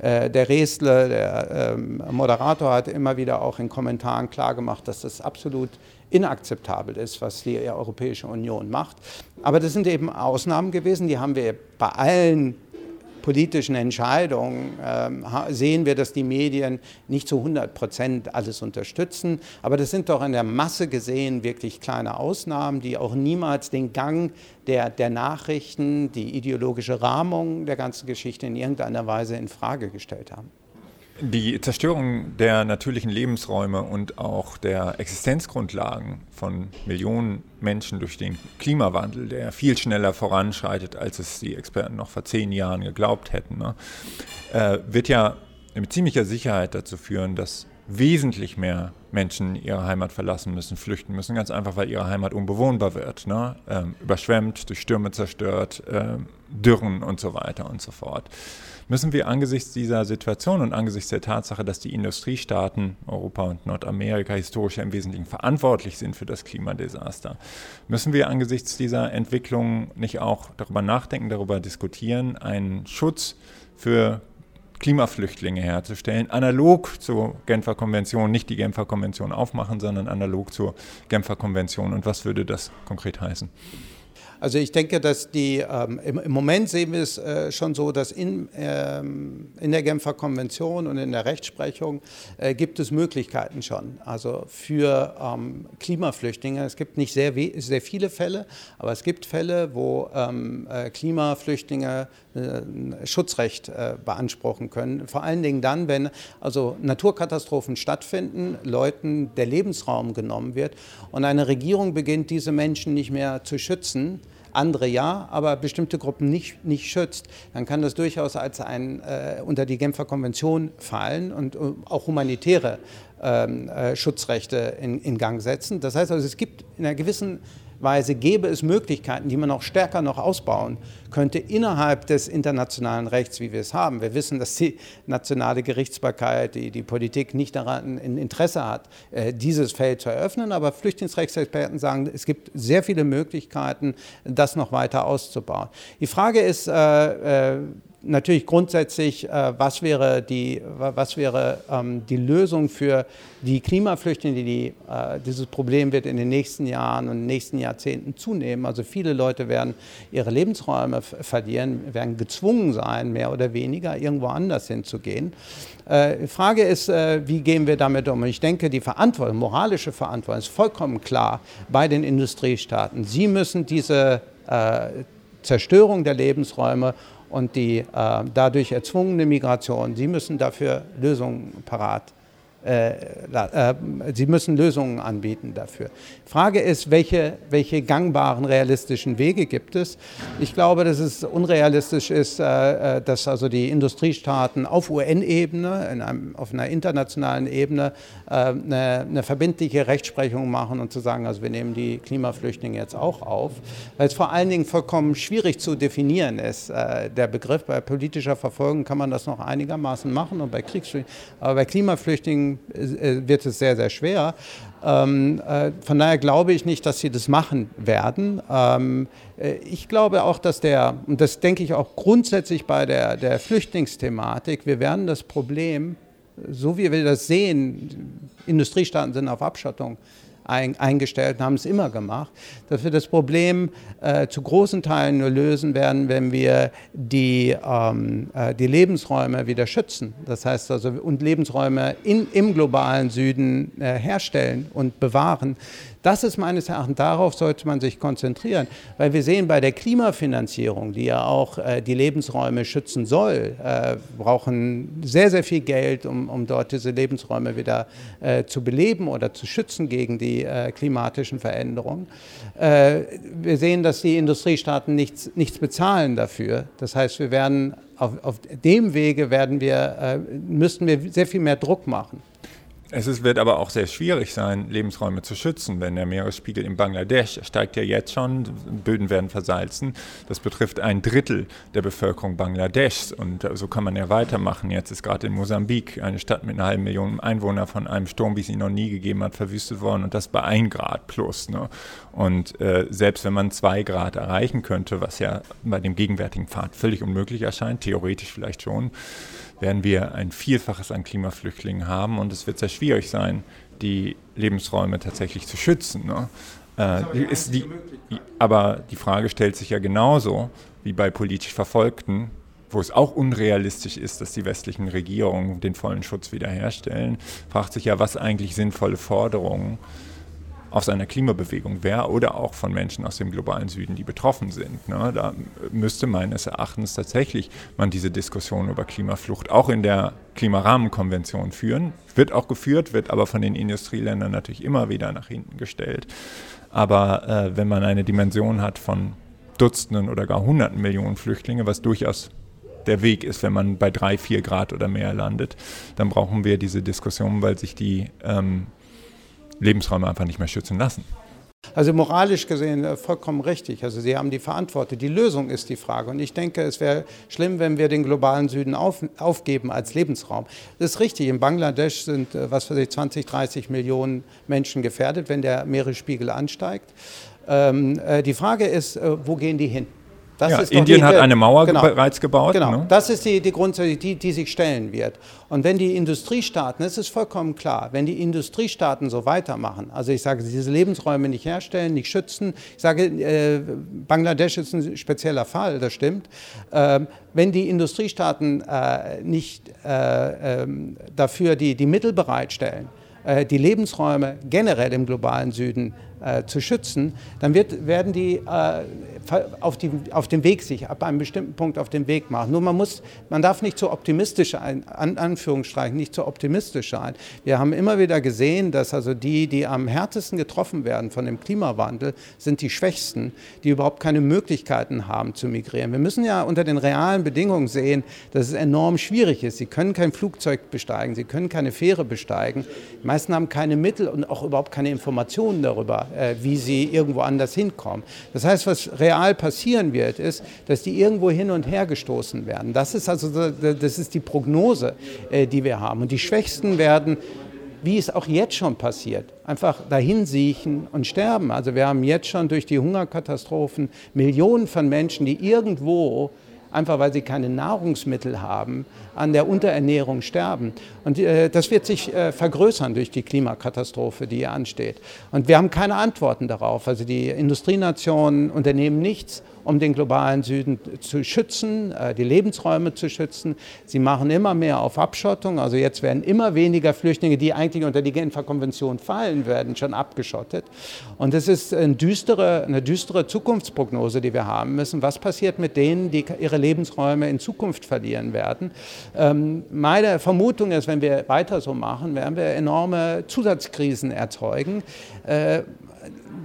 Äh, der Resle, der ähm, Moderator, hat immer wieder auch in Kommentaren klargemacht, dass das absolut inakzeptabel ist, was die Europäische Union macht. Aber das sind eben Ausnahmen gewesen, die haben wir bei allen politischen Entscheidungen äh, sehen wir, dass die Medien nicht zu 100 Prozent alles unterstützen. Aber das sind doch in der Masse gesehen wirklich kleine Ausnahmen, die auch niemals den Gang der, der Nachrichten, die ideologische Rahmung der ganzen Geschichte in irgendeiner Weise in Frage gestellt haben. Die Zerstörung der natürlichen Lebensräume und auch der Existenzgrundlagen von Millionen Menschen durch den Klimawandel, der viel schneller voranschreitet, als es die Experten noch vor zehn Jahren geglaubt hätten, ne, äh, wird ja mit ziemlicher Sicherheit dazu führen, dass wesentlich mehr Menschen ihre Heimat verlassen müssen, flüchten müssen, ganz einfach, weil ihre Heimat unbewohnbar wird, ne? ähm, überschwemmt, durch Stürme zerstört, ähm, Dürren und so weiter und so fort müssen wir angesichts dieser Situation und angesichts der Tatsache, dass die Industriestaaten Europa und Nordamerika historisch im Wesentlichen verantwortlich sind für das Klimadesaster, müssen wir angesichts dieser Entwicklung nicht auch darüber nachdenken, darüber diskutieren, einen Schutz für Klimaflüchtlinge herzustellen, analog zur Genfer Konvention, nicht die Genfer Konvention aufmachen, sondern analog zur Genfer Konvention. Und was würde das konkret heißen? Also ich denke, dass die, ähm, im, im, Moment sehen wir es äh, schon so, dass in, ähm, in der Genfer Konvention und in der Rechtsprechung äh, gibt es Möglichkeiten schon. Also für ähm, Klimaflüchtlinge, es gibt nicht sehr, sehr viele Fälle, aber es gibt Fälle, wo ähm, äh, Klimaflüchtlinge äh, Schutzrecht äh, beanspruchen können. Vor allen Dingen dann, wenn also Naturkatastrophen stattfinden, Leuten der Lebensraum genommen wird und eine Regierung beginnt, diese Menschen nicht mehr zu schützen andere ja, aber bestimmte Gruppen nicht, nicht schützt, dann kann das durchaus als ein, äh, unter die Genfer Konvention fallen und uh, auch humanitäre ähm, äh, Schutzrechte in, in Gang setzen. Das heißt also, es gibt in einer gewissen Weise gäbe es Möglichkeiten, die man noch stärker noch ausbauen könnte innerhalb des internationalen Rechts, wie wir es haben. Wir wissen, dass die nationale Gerichtsbarkeit, die, die Politik nicht daran ein Interesse hat, äh, dieses Feld zu eröffnen. Aber Flüchtlingsrechtsexperten sagen, es gibt sehr viele Möglichkeiten, das noch weiter auszubauen. Die Frage ist, äh, äh, natürlich grundsätzlich, äh, was wäre, die, was wäre ähm, die Lösung für die Klimaflüchtlinge, die, äh, dieses Problem wird in den nächsten Jahren und nächsten Jahrzehnten zunehmen. Also viele Leute werden ihre Lebensräume verlieren, werden gezwungen sein, mehr oder weniger irgendwo anders hinzugehen. Äh, die Frage ist, äh, wie gehen wir damit um? Und ich denke, die Verantwortung, moralische Verantwortung ist vollkommen klar bei den Industriestaaten. Sie müssen diese äh, Zerstörung der Lebensräume und die äh, dadurch erzwungene Migration, sie müssen dafür Lösungen parat äh, äh, sie müssen Lösungen anbieten dafür. Frage ist, welche, welche gangbaren realistischen Wege gibt es? Ich glaube, dass es unrealistisch ist, äh, dass also die Industriestaaten auf UN-Ebene, auf einer internationalen Ebene eine, eine, verbindliche Rechtsprechung machen und zu sagen, also wir nehmen die Klimaflüchtlinge jetzt auch auf, weil es vor allen Dingen vollkommen schwierig zu definieren ist. Der Begriff bei politischer Verfolgung kann man das noch einigermaßen machen und bei Kriegsflüchtlingen, aber bei Klimaflüchtlingen Äh, wird es sehr, sehr schwer. Ähm, äh, von daher glaube ich nicht, dass sie das machen werden. Ähm, äh, ich glaube auch, dass der, und das denke ich auch grundsätzlich bei der, der Flüchtlingsthematik, wir werden das Problem, so wie wir das sehen, Industriestaaten sind auf Abschottung, ein, eingestellt und haben es immer gemacht, dass wir das Problem äh, zu großen Teilen nur lösen werden, wenn wir die, ähm, äh, die Lebensräume wieder schützen. Das heißt also, und Lebensräume in, im globalen Süden äh, herstellen und bewahren. Das ist meines Erachtens, darauf sollte man sich konzentrieren, weil wir sehen bei der Klimafinanzierung, die ja auch äh, die Lebensräume schützen soll, äh, brauchen sehr, sehr viel Geld, um, um dort diese Lebensräume wieder äh, zu beleben oder zu schützen gegen die äh, klimatischen Veränderungen. Äh, wir sehen, dass die Industriestaaten nichts, nichts bezahlen dafür. Das heißt, wir werden auf, auf dem Wege werden wir, äh, müssten wir sehr viel mehr Druck machen. Es ist, wird aber auch sehr schwierig sein, Lebensräume zu schützen, wenn der Meeresspiegel in Bangladesch steigt ja jetzt schon, Böden werden versalzen. Das betrifft ein Drittel der Bevölkerung Bangladeschs und so kann man ja weitermachen. Jetzt ist gerade in Mosambik eine Stadt mit einer halben Million Einwohner von einem Sturm, wie es ihn noch nie gegeben hat, verwüstet worden und das bei ein Grad plus. Ne? Und äh, selbst wenn man zwei Grad erreichen könnte, was ja bei dem gegenwärtigen Pfad völlig unmöglich erscheint, theoretisch vielleicht schon, werden wir ein Vielfaches an Klimaflüchtlingen haben und es wird sehr schwierig sein, die Lebensräume tatsächlich zu schützen. Ne? Äh, ist die, aber die Frage stellt sich ja genauso wie bei politisch Verfolgten, wo es auch unrealistisch ist, dass die westlichen Regierungen den vollen Schutz wiederherstellen, fragt sich ja, was eigentlich sinnvolle Forderungen äh, aus einer Klimabewegung wäre oder auch von Menschen aus dem globalen Süden, die betroffen sind. Ne? Da müsste meines Erachtens tatsächlich man diese Diskussion über Klimaflucht auch in der Klimarahmenkonvention führen. Wird auch geführt, wird aber von den Industrieländern natürlich immer wieder nach hinten gestellt. Aber äh, wenn man eine Dimension hat von Dutzenden oder gar Hunderten Millionen Flüchtlinge, was durchaus der Weg ist, wenn man bei drei, vier Grad oder mehr landet, dann brauchen wir diese Diskussion, weil sich die ähm, Lebensräume einfach nicht mehr schützen lassen. Also moralisch gesehen äh, vollkommen richtig. Also Sie haben die Verantwortung. Die Lösung ist die Frage. Und ich denke, es wäre schlimm, wenn wir den globalen Süden auf, aufgeben als Lebensraum. Das ist richtig. In Bangladesch sind, äh, was weiß ich, 20, 30 Millionen Menschen gefährdet, wenn der Meeresspiegel ansteigt. Ähm, äh, die Frage ist, wo gehen die hin? Ja, Indien die, hat eine Mauer genau, bereits gebaut. Genau, ne? das ist die, die Grundsätze, die, die sich stellen wird. Und wenn die Industriestaaten, es ist vollkommen klar, wenn die Industriestaaten so weitermachen, also ich sage, diese Lebensräume nicht herstellen, nicht schützen, ich sage, äh, Bangladesch ist ein spezieller Fall, das stimmt, äh, wenn die Industriestaaten äh, nicht äh, ähm, dafür die, die Mittel bereitstellen, äh, die Lebensräume generell im globalen Süden äh, zu schützen, dann wird, werden die, äh, auf die auf dem Weg sich ab einem bestimmten Punkt auf den Weg machen. Nur man muss, man darf nicht zu optimistisch sein, an Anführungsstrichen, nicht zu optimistisch sein. Wir haben immer wieder gesehen, dass also die, die am härtesten getroffen werden von dem Klimawandel, sind die Schwächsten, die überhaupt keine Möglichkeiten haben zu migrieren. Wir müssen ja unter den realen Bedingungen sehen, dass es enorm schwierig ist. Sie können kein Flugzeug besteigen, sie können keine Fähre besteigen. Die meisten haben keine Mittel und auch überhaupt keine Informationen darüber, äh, wie sie irgendwo anders hinkommen. Das heißt, was real passieren wird, ist, dass die irgendwo hin und her gestoßen werden. Das ist also das ist die Prognose, äh, die wir haben. Und die Schwächsten werden wie es auch jetzt schon passiert, einfach dahin siechen und sterben. Also wir haben jetzt schon durch die Hungerkatastrophen Millionen von Menschen, die irgendwo einfach weil sie keine Nahrungsmittel haben, an der Unterernährung sterben. Und äh, das wird sich äh, vergrößern durch die Klimakatastrophe, die hier ansteht. Und wir haben keine Antworten darauf. Also die Industrienationen unternehmen nichts, um den globalen Süden zu schützen, äh, die Lebensräume zu schützen. Sie machen immer mehr auf Abschottung. Also jetzt werden immer weniger Flüchtlinge, die eigentlich unter die Genfer Konvention fallen, werden schon abgeschottet. Und es ist eine düstere, eine düstere Zukunftsprognose, die wir haben müssen. Was passiert mit denen, die ihre Lebensräume in Zukunft verlieren werden? Ähm, meine Vermutung ist, wenn wir weiter so machen, werden wir enorme Zusatzkrisen erzeugen.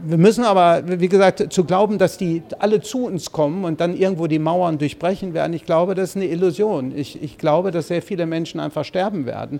Wir müssen aber, wie gesagt, zu glauben, dass die alle zu uns kommen und dann irgendwo die Mauern durchbrechen werden, ich glaube, das ist eine Illusion. Ich, ich glaube, dass sehr viele Menschen einfach sterben werden,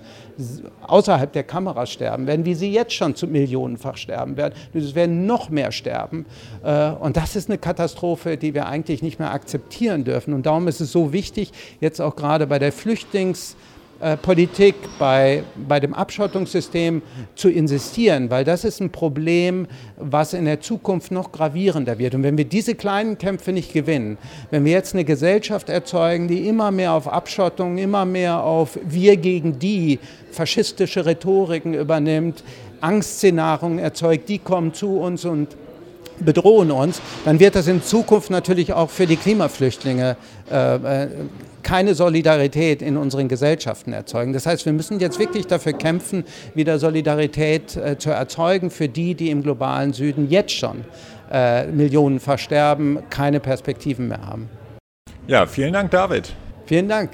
außerhalb der Kameras sterben werden, wie sie jetzt schon zu millionenfach sterben werden. Es werden noch mehr sterben. Äh, und das ist eine Katastrophe, die wir eigentlich nicht mehr akzeptieren dürfen. Und darum ist es so wichtig, jetzt auch gerade bei der Flüchtlings- äh, Politik, bei, bei dem Abschottungssystem zu insistieren, weil das ist ein Problem, was in der Zukunft noch gravierender wird. Und wenn wir diese kleinen Kämpfe nicht gewinnen, wenn wir jetzt eine Gesellschaft erzeugen, die immer mehr auf Abschottung, immer mehr auf wir gegen die faschistische Rhetoriken übernimmt, Angstszenarien erzeugt, die kommen zu uns und bedrohen uns, dann wird das in Zukunft natürlich auch für die Klimaflüchtlinge äh, äh, keine Solidarität in unseren Gesellschaften erzeugen. Das heißt, wir müssen jetzt wirklich dafür kämpfen, wieder Solidarität äh, zu erzeugen für die, die im globalen Süden jetzt schon äh, Millionen versterben, keine Perspektiven mehr haben. Ja, vielen Dank, David. Vielen Dank.